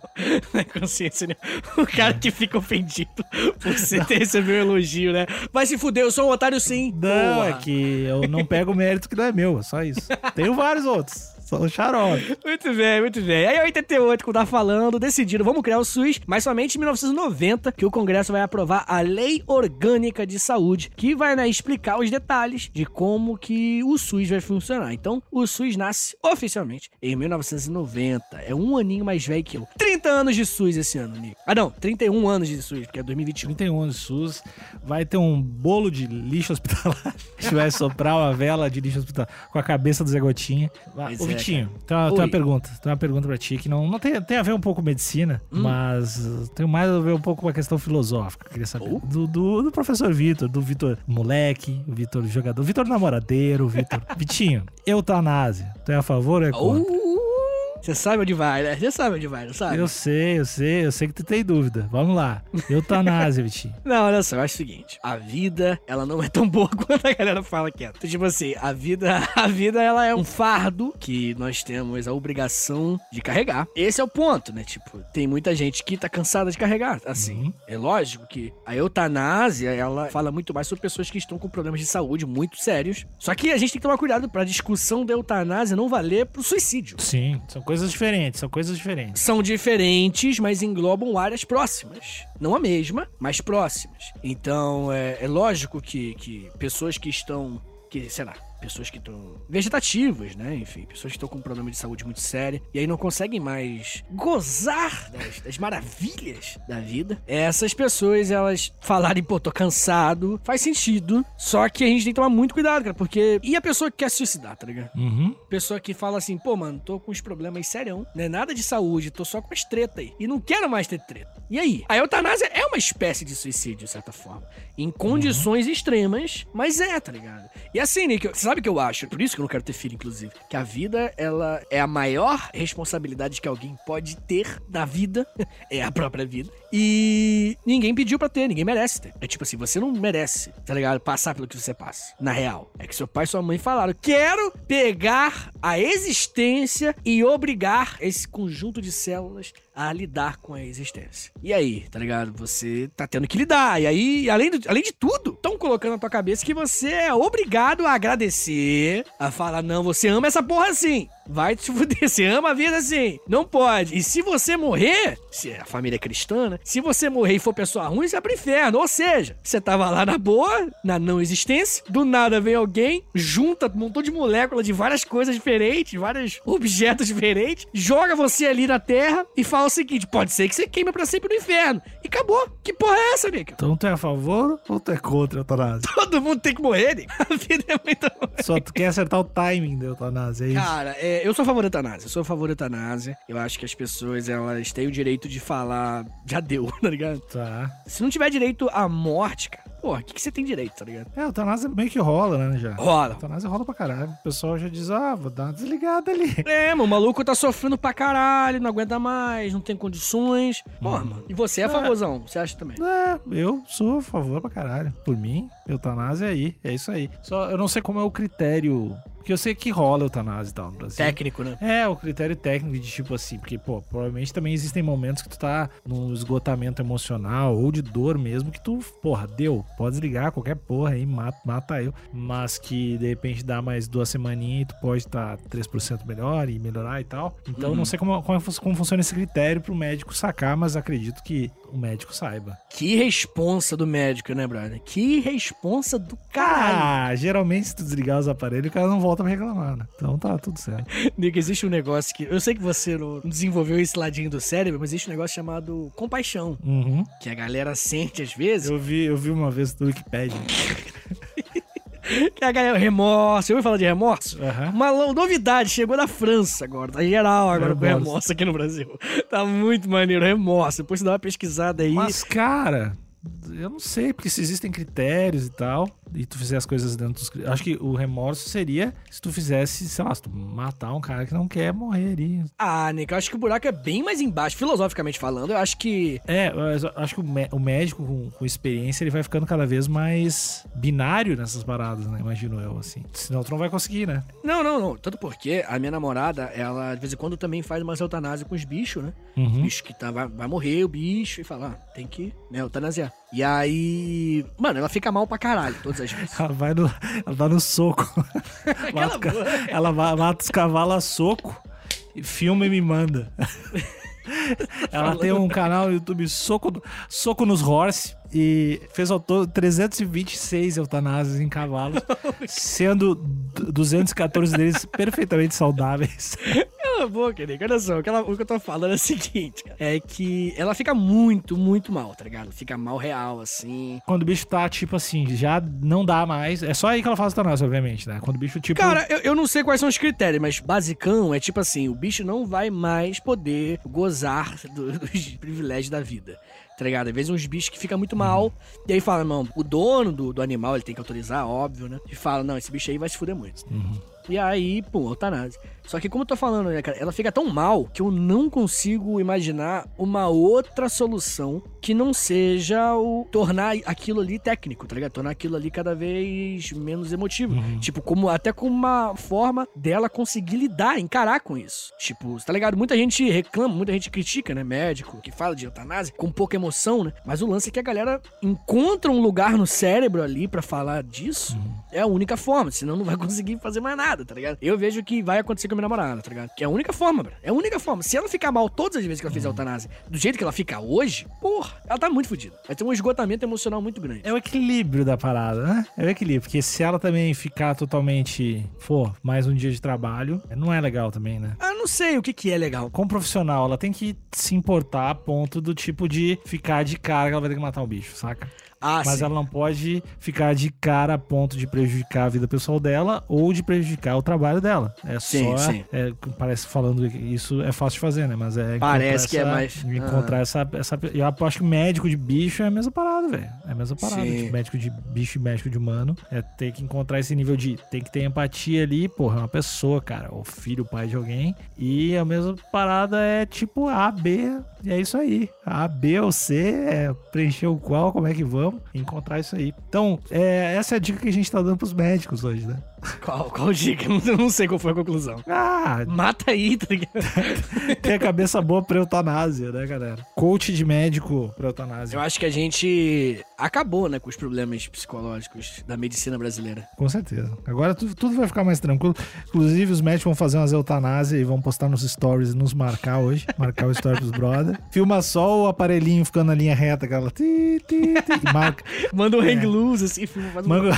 Não é consciência, né? O cara que fica ofendido por você ter recebido um elogio, né? Vai se fuder, eu sou um otário sim. Não, Porra. é que eu não pego o mérito que não é meu, é só isso. Tenho vários outros. São xarope. Muito bem, muito bem. Aí, em 88, como tá falando, decidiram, vamos criar o SUS, mas somente em 1990 que o Congresso vai aprovar a Lei Orgânica de Saúde, que vai né, explicar os detalhes de como que o SUS vai funcionar. Então, o SUS nasce oficialmente em 1990. É um aninho mais velho que eu. 30 anos de SUS esse ano, Nico. Ah, não, 31 anos de SUS, porque é 2021. 31 de SUS, vai ter um bolo de lixo hospitalar. A gente vai soprar uma vela de lixo hospitalar com a cabeça do Zé Gotinha. Pois Ô, é, Vitinho, tem uma, tem uma pergunta. Tem uma pergunta pra ti que não, não tem, tem a ver um pouco com medicina, Hum. mas tem mais a ver um pouco com a questão filosófica. Queria saber. Oh. Do, do, do professor Vitor, do Vitor moleque, o Vitor jogador, Vitor namoradeiro, Vitor. Vitinho, eutanásia. Tu é a favor ou é contra? Uh, Você sabe onde vai, né? Você sabe onde vai, não sabe? Eu sei, eu sei, eu sei que tu tem dúvida. Vamos lá. Eutanásia, Vitinho. Não, olha só, eu acho o seguinte: a vida, ela não é tão boa quanto a galera fala que é. Então, tipo assim, a vida, a vida, ela é um fardo que nós temos a obrigação de carregar. Esse é o ponto, né? Tipo, tem muita gente que tá cansada de carregar. Assim, Uhum. é lógico que a eutanásia, ela fala muito mais sobre pessoas que estão com problemas de saúde muito sérios. Só que a gente tem que tomar cuidado pra discussão da eutanásia não valer pro suicídio. Sim, são coisas diferentes, são coisas diferentes. São diferentes, mas englobam áreas próximas. Não a mesma, mas próximas. Então, é, é lógico que, que pessoas que estão. Que, sei lá, pessoas que estão vegetativas, né? Enfim, pessoas que estão com um problema de saúde muito sério e aí não conseguem mais gozar das, das maravilhas da vida. Essas pessoas, elas falarem, pô, tô cansado, faz sentido. Só que a gente tem que tomar muito cuidado, cara, porque. E a pessoa que quer se suicidar, tá ligado? Uhum. Pessoa que fala assim, pô, mano, tô com uns problemas serião, não é nada de saúde, tô só com as treta aí. E não quero mais ter treta. E aí? A eutanásia é uma espécie de suicídio, de certa forma. Em condições extremas, mas é, tá ligado? E assim, Nick, você sabe o que eu acho? Por isso que eu não quero ter filho, inclusive. Que a vida, ela é a maior responsabilidade que alguém pode ter na vida. é a própria vida. E ninguém pediu pra ter, ninguém merece ter. É tipo assim, você não merece, tá ligado? Passar pelo que você passa. Na real. É que seu pai e sua mãe falaram: quero pegar a existência e obrigar esse conjunto de células a lidar com a existência. E aí, tá ligado? Você tá tendo que lidar. E aí, além, do, além de tudo, estão colocando na tua cabeça que você é obrigado a agradecer, a falar, não, você ama essa porra assim. Vai te fuder, você ama a vida assim. Não pode. E se você morrer, se a família é cristã, né? Se você morrer e for pessoa ruim, você vai pro inferno. Ou seja, você tava lá na boa, na não existência, do nada vem alguém, junta um montão de moléculas de várias coisas diferentes, vários objetos diferentes, joga você ali na terra e fala o seguinte: pode ser que você queime pra sempre no inferno. E acabou. Que porra é essa, Nick? Então tu é a favor ou tu é contra a eutanásia? Todo mundo tem que morrer, Nick. A vida é muito. Só tu quer acertar o timing da eutanásia, é isso? Cara, é, eu sou a favor da eutanásia. Eu sou a favor da eutanásia. Eu acho que as pessoas, elas têm o direito de falar, já deu, tá ligado? Tá. Se não tiver direito à morte, cara, porra, o que, que você tem direito, tá ligado? É, a eutanásia meio que rola, né, já. Rola. A eutanásia rola pra caralho. O pessoal já diz, ah, vou dar uma desligada ali. É, mano, o maluco tá sofrendo pra caralho, não aguenta mais, não tem condições. Porra, mano. E você é favorzão, você acha também? É, eu sou a favor pra caralho. Por mim, eutanásia é aí, é isso aí. Só eu não sei como é o critério. Porque eu sei que rola eutanásia e tal no Brasil. Técnico, né? É, o critério técnico de tipo assim, porque, pô, provavelmente também existem momentos que tu tá num esgotamento emocional ou de dor mesmo, que tu, porra, deu, pode desligar qualquer porra aí, mata, mata eu. Mas que de repente dá mais duas semaninhas e tu pode estar tá 3% melhor e melhorar e tal. Então não sei como, como, como funciona esse critério pro médico sacar, mas acredito que o médico saiba. Que responsa do médico, né, brother? Que responsa do caralho. Ah, geralmente se tu desligar os aparelhos, o cara não volta pra reclamar, né? Então tá tudo certo. Nick, existe um negócio que. Eu sei que você não desenvolveu esse ladinho do cérebro, mas existe um negócio chamado compaixão. Uhum. Que a galera sente às vezes. Eu vi, eu vi uma vez do Wikipedia. Que a galera. Remorso. Você ouviu falar de remorso? Aham. Uma novidade, chegou da França agora, tá geral agora com Remorso. remorso aqui no Brasil. Tá muito maneiro, remorso. Depois você dá uma pesquisada aí. Mas, cara, eu não sei, porque se existem critérios e tal, e tu fizer as coisas dentro dos. Acho que o remorso seria se tu fizesse, sei lá, se tu matar um cara que não quer morrer ali. Ah, Nick, eu acho que o buraco é bem mais embaixo. Filosoficamente falando, eu acho que. É, eu acho que o médico com, com experiência, ele vai ficando cada vez mais binário nessas paradas, né? Imagino eu, assim. Senão tu não vai conseguir, né? Não, não, não. Tanto porque a minha namorada, ela de vez em quando também faz uma eutanásia com os bichos, né? Uhum. bicho que tá, vai, vai morrer, o bicho, e fala, ah, tem que, né, eutanasiar. E aí, mano, ela fica mal pra caralho todas vezes. Ela vai no, ela vai no soco. Mata, ela mata os cavalos a soco, filma e me manda. ela tem um canal no YouTube Soco, soco nos Horse e fez ao todo 326 eutanásias em cavalos, sendo d- 214 deles perfeitamente saudáveis. Cala a boca, Nick. Olha só, aquela- o que eu tô falando é o seguinte, é que ela fica muito, muito mal, tá ligado? Fica mal real, assim. Quando o bicho tá, tipo assim, já não dá mais. É só aí que ela faz eutanásia, obviamente, né? Quando o bicho, tipo. Cara, eu, eu não sei quais são os critérios, mas basicão é tipo assim, o bicho não vai mais poder gozar do- dos privilégios da vida. Tá ligado? Às vezes uns bichos que ficam muito mal, e aí fala, não, o dono do, do animal, ele tem que autorizar, óbvio, né? E fala, não, esse bicho aí vai se fuder muito. E aí, pum, eutanásia. Só que como eu tô falando, né, cara, ela fica tão mal que eu não consigo imaginar uma outra solução que não seja o tornar aquilo ali técnico, tá ligado? Tornar aquilo ali cada vez menos emotivo. Tipo, como até como uma forma dela conseguir lidar, encarar com isso. Tipo, tá ligado? Muita gente reclama, muita gente critica, né, médico que fala de eutanásia com pouca emoção, né? Mas o lance é que a galera encontra um lugar no cérebro ali pra falar disso. É a única forma, senão não vai conseguir fazer mais nada, tá ligado? Eu vejo que vai acontecer com minha namorada, tá ligado? Que é a única forma, bro. É a única forma. Se ela ficar mal todas as vezes que ela fizer eutanásia, do jeito que ela fica hoje, porra, ela tá muito fodida. Vai ter um esgotamento emocional muito grande. É o equilíbrio da parada, né? É o equilíbrio. Porque se ela também ficar totalmente, pô, mais um dia de trabalho, não é legal também, né? Ah, não sei o que que é legal. Como profissional, ela tem que se importar a ponto do tipo de ficar de cara que ela vai ter que matar o bicho, saca? Ah, Mas sim. ela não pode ficar de cara a ponto de prejudicar a vida pessoal dela ou de prejudicar o trabalho dela. É Sim, só. sim. é, parece falando isso é fácil de fazer, né? Mas é. Parece que é mais- Encontrar essa, essa. Eu acho que médico de bicho é a mesma parada, velho. É a mesma parada. Tipo, médico de bicho e médico de humano. É ter que encontrar esse nível de. Tem que ter empatia ali, porra, é uma pessoa, cara. O filho, o pai de alguém. E a mesma parada é tipo A, B. E é isso aí. A, B ou C, é preencher o qual, como é que vamos, encontrar isso aí. Então, é, essa é a dica que a gente tá dando pros médicos hoje, né? Qual, qual dica? Eu não sei qual foi a conclusão. Ah, Mata aí, tá ligado? tem a cabeça boa pra eutanásia, né, galera? Coach de médico pra eutanásia. Eu acho que a gente acabou, né, com os problemas psicológicos da medicina brasileira. Com certeza. Agora tudo, tudo vai ficar mais tranquilo. Inclusive, os médicos vão fazer umas eutanásia e vão postar nos stories e nos marcar hoje. Marcar o story pros brother. Filma só o aparelhinho ficando na linha reta, aquela. Ti, ti, ti, marca. Manda um É. hang loose, assim, filma. Manga...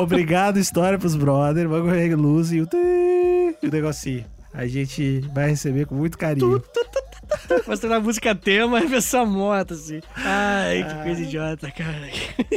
Obrigado, história pros brother. O hang loose e o. E o negocinho. A gente vai receber com muito carinho. Mostrando a música tema e essa moto, assim. Ai, que coisa idiota, cara.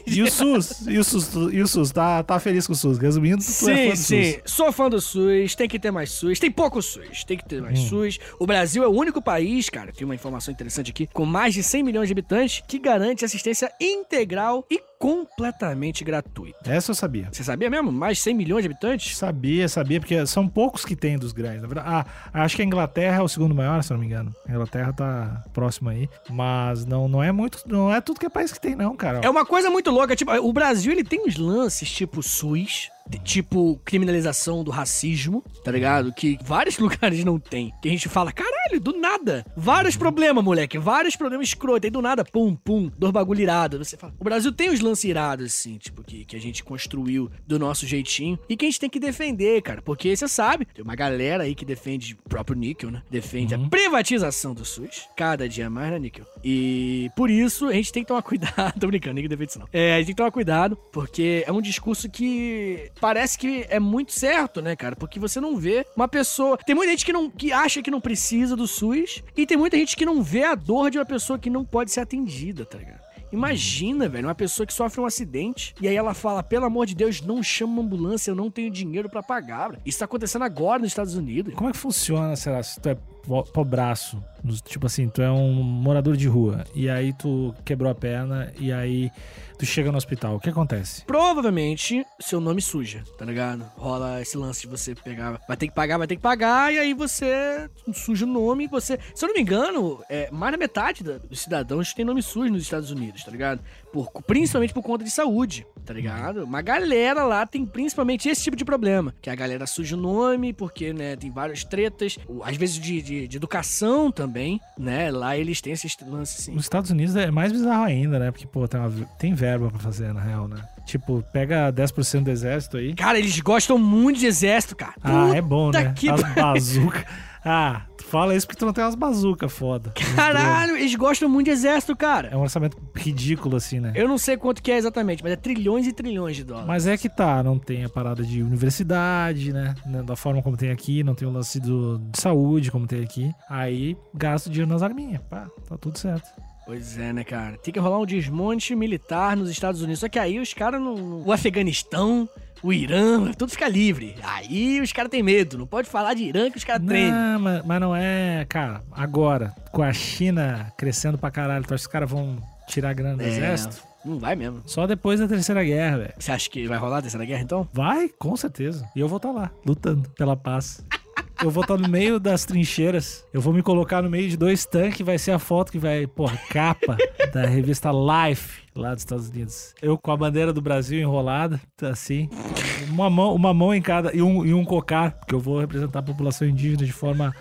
E o SUS? E o SUS? E o SUS? Tá, tá feliz com o SUS? Resumindo, tu é Sim, fã do sim. SUS. Sou fã do SUS, tem que ter mais SUS. Tem pouco SUS, tem que ter mais Hum. SUS. O Brasil é o único país, cara, tem uma informação interessante aqui, com mais de 100 milhões de habitantes, que garante assistência integral e completamente gratuita. Essa eu sabia. Você sabia mesmo? Mais de 100 milhões de habitantes? Sabia, sabia, porque são poucos que tem dos grandes. Na verdade, ah, acho que a Inglaterra é o segundo maior, se não me engano. A Inglaterra tá próxima aí. Mas não, não é muito. Não é tudo que é país que tem, não, cara. É uma coisa muito louca, tipo, o Brasil ele tem uns lances tipo SUS, tipo criminalização do racismo, tá ligado? Que vários lugares não tem. Que a gente fala, caralho, do nada. Vários problemas, moleque, vários problemas escrotos. Aí do nada, pum, pum, dois bagulho irado. Você fala, o Brasil tem uns lances irados, assim, tipo, que, que a gente construiu do nosso jeitinho e que a gente tem que defender, cara. Porque você sabe, tem uma galera aí que defende o próprio níquel, né? Defende a privatização do SUS. Cada dia mais, né, níquel? E por isso a gente tem que tomar cuidado. Tô brincando, níquel defende isso não. É, a gente tem que tomar cuidado, porque é um discurso que parece que é muito certo, né, cara? Porque você não vê uma pessoa. Tem muita gente que, não, que acha que não precisa do SUS, e tem muita gente que não vê a dor de uma pessoa que não pode ser atendida, tá ligado? Imagina, velho, uma pessoa que sofre um acidente e aí ela fala: pelo amor de Deus, não chama uma ambulância, eu não tenho dinheiro pra pagar. Isso tá acontecendo agora nos Estados Unidos. Como é que funciona, sei lá, se tu é nos- Tipo assim, tu é um morador de rua. E aí tu quebrou a perna e aí tu chega no hospital. O que acontece? Provavelmente seu nome suja, tá ligado? Rola esse lance de você pegar, vai ter que pagar, vai ter que pagar, e aí você suja o nome. Você, se eu não me engano, é, mais da metade dos cidadãos tem nome sujo nos Estados Unidos, tá ligado? Por, principalmente por conta de saúde, tá ligado? Uma galera lá tem principalmente esse tipo de problema, que a galera suja o nome, porque, né, tem várias tretas, às vezes de, de, de educação também, né? Lá eles têm esses lances assim. Nos Estados Unidos é mais bizarro ainda, né? Porque, pô, tem, uma- tem verba pra fazer, na real, né? Tipo, pega 10% do exército aí. Cara, eles gostam muito de exército, cara. Ah, é bom, Puta né? que As bazucas. Ah, fala isso porque tu não tem umas bazucas foda. Caralho, eles gostam muito de exército, cara. É um orçamento ridículo, assim, né? Eu não sei quanto que é exatamente, mas é trilhões e trilhões de dólares. Mas é que tá, não tem a parada de universidade, né? Né, Da forma como tem aqui, não tem o lance do, de saúde como tem aqui. Aí gasta o dinheiro nas arminhas. Pá, tá tudo certo. Pois é, né, cara? Tem que rolar um desmonte militar nos Estados Unidos. Só que aí os caras não. O Afeganistão, o Irã, tudo fica livre. Aí os caras têm medo. Não pode falar de Irã que os caras tremem. Não, mas, mas não é, cara. Agora, com a China crescendo pra caralho, tu acha que os caras vão tirar grana do É. exército? Não vai mesmo. Só depois da terceira guerra, velho. Você acha que vai rolar a terceira guerra então? Vai, com certeza. E eu vou estar lá, lutando pela paz. Eu vou estar no meio das trincheiras. Eu vou me colocar no meio de dois tanques. Vai ser a foto que vai, porra, capa da revista Life lá dos Estados Unidos. Eu com a bandeira do Brasil enrolada, assim. Uma mão, uma mão em cada. E um, e um cocar, porque eu vou representar a população indígena de forma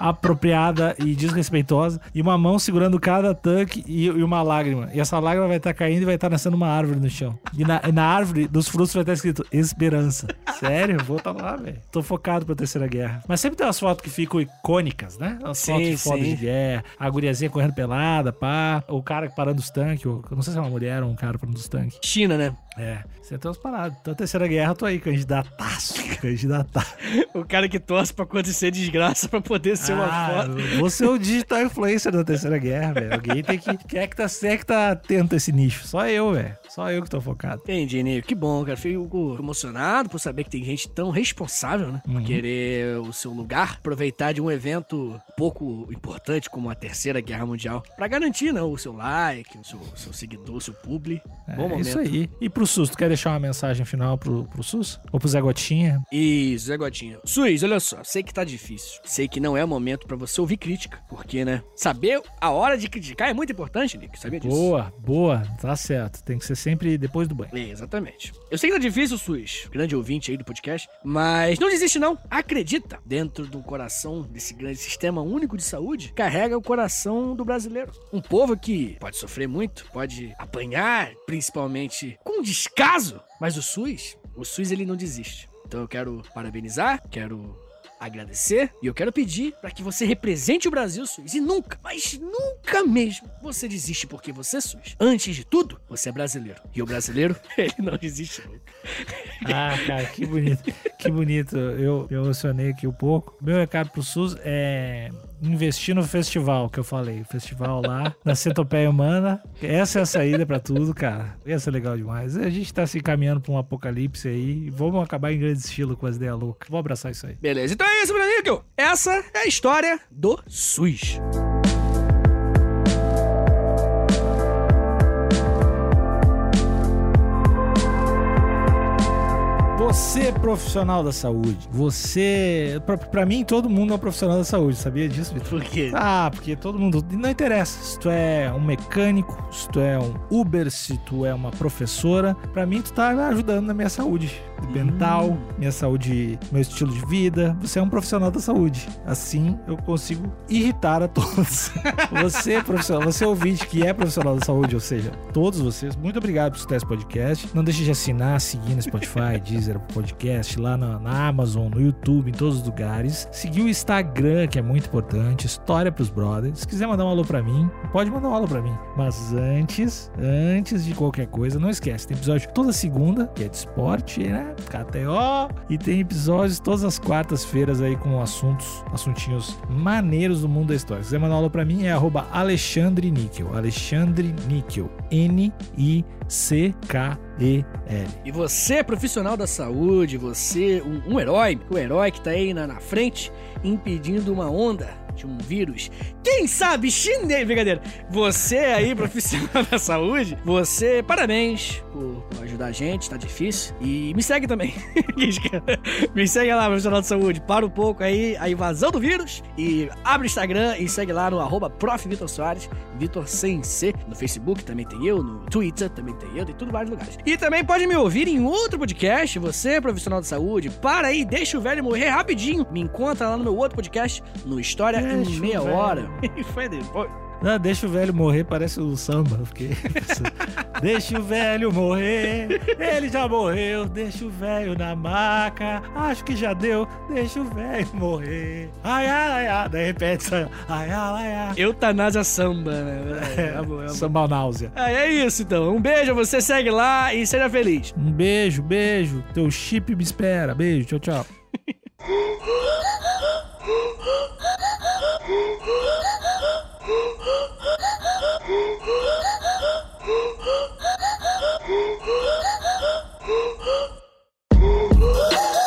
apropriada e desrespeitosa. E uma mão segurando cada tanque e, e uma lágrima. E essa lágrima vai estar caindo e vai estar nascendo uma árvore no chão. E na, e na árvore dos frutos vai estar escrito Esperança. Sério? Vou estar lá, velho. Tô focado pra terceira guerra. Mas sempre tem umas fotos que ficam icônicas, né? As Sim, fotos fodas sim. de guerra. A guriazinha correndo pelada, pá. O cara parando os tanques. ou- não sei se é uma mulher ou um cara parando os tanques. China, né? É, você tem umas paradas. Então, terceira guerra, eu tô aí, candidataço. Candidataço. O cara que torce pra acontecer desgraça pra poder ser uma Ah, foto. Você é o digital influencer da terceira guerra, velho. Alguém tem que. Quem é que tá, é que tá atento a esse nicho? Só eu, velho. Só eu que tô focado. Entendi, Nico. Que bom, cara. Fico emocionado por saber que tem gente tão responsável, né? Por Uhum. querer o seu lugar, aproveitar de um evento pouco importante como a Terceira Guerra Mundial, pra garantir, né, o seu like, o seu, seu seguidor, o seu publi. bom É momento. isso aí. E pro SUS, tu quer deixar uma mensagem final pro, pro SUS? Ou pro Zé Gotinha? Isso, Zé Gotinha. Suiz, olha só, sei que tá difícil. Sei que não é momento pra você ouvir crítica, porque, né, saber a hora de criticar é muito importante, Nick. Sabia disso? Boa, boa. Tá certo. Tem que ser sempre depois do banho. É, exatamente. Eu sei que tá difícil, Suiz, grande ouvinte aí do podcast, mas não desiste não. Acredita, dentro do coração desse grande sistema único de saúde, carrega o coração do brasileiro. Um povo que pode sofrer muito, pode apanhar, principalmente com descaso, mas o SUS, o SUS ele não desiste. Então eu quero parabenizar, quero agradecer e eu quero pedir para que você represente o Brasil, SUS. E nunca, mas nunca mesmo, você desiste porque você, SUS. Antes de tudo, você é brasileiro. E o brasileiro, ele não desiste nunca. Ah, cara, que bonito. Que bonito. Eu me emocionei aqui um pouco. Meu recado pro SUS é investir no festival que eu falei. Festival lá, na Centopeia Humana. Essa é a saída pra tudo, cara. Ia ser legal demais. A gente tá se encaminhando pra um apocalipse aí. Vamos acabar em grande estilo com as ideias loucas. Vou abraçar isso aí. Beleza, então é isso, amigo. Essa é a história do SUS. Você, profissional da saúde, você. Pra, pra mim, todo mundo é um profissional da saúde, sabia disso, Vitor? Por quê? Ah, porque todo mundo. Não interessa se tu é um mecânico, se tu é um Uber, se tu é uma professora. Pra mim, tu tá ajudando na minha saúde mental, minha saúde, meu estilo de vida. Você é um profissional da saúde. Assim eu consigo irritar a todos. você, profissional, você ouvinte que é profissional da saúde, ou seja, todos vocês, muito obrigado por escutar esse podcast. Não deixe de assinar, seguir no Spotify, Deezer, podcast, lá na, na Amazon, no YouTube, em todos os lugares. Seguir o Instagram, que é muito importante. História pros brothers. Se quiser mandar um alô pra mim, pode mandar um alô pra mim. Mas antes, antes de qualquer coisa, não esquece, tem episódio toda segunda, que é de esporte, né? KTO. E tem episódios todas as quartas-feiras aí com assuntos, assuntinhos maneiros do mundo da história. Se quiser mandar um alô pra mim, é arroba Alexandre Níquel. Alexandre Níquel. N-I-C-K-E-L. E você, profissional da saúde, você, um, um herói, o herói que tá aí na, na frente, impedindo uma onda de um vírus. Quem sabe chinês, brincadeira. Você aí, profissional da saúde, você, parabéns por, por ajudar a gente, tá difícil. E me segue também. me segue lá, profissional da saúde. Para um pouco aí a invasão do vírus e abre o Instagram e segue lá no arroba Soares, Vitor sem C. No Facebook também tem eu, no Twitter também tem eu, tem tudo em vários lugares. E também pode me ouvir em outro podcast, você, profissional de saúde, para aí, deixa o velho morrer rapidinho. Me encontra lá no meu outro podcast, no História Deixa em Meia. Hora. E foi depois. Não, deixa o velho morrer, parece o samba. Pensando, deixa o velho morrer, ele já morreu. Deixa o velho na maca, acho que já deu. Deixa o velho morrer. Ai, ai, ai, ai. Daí repete, sai, ai, ai, ai, ai. Eutanásia samba, né? É, é, é, bom. Samba náusea. Ah, é isso então. Um beijo, você segue lá e seja feliz. Um beijo, beijo. Teu chip me espera. Beijo, tchau, tchau. Oh,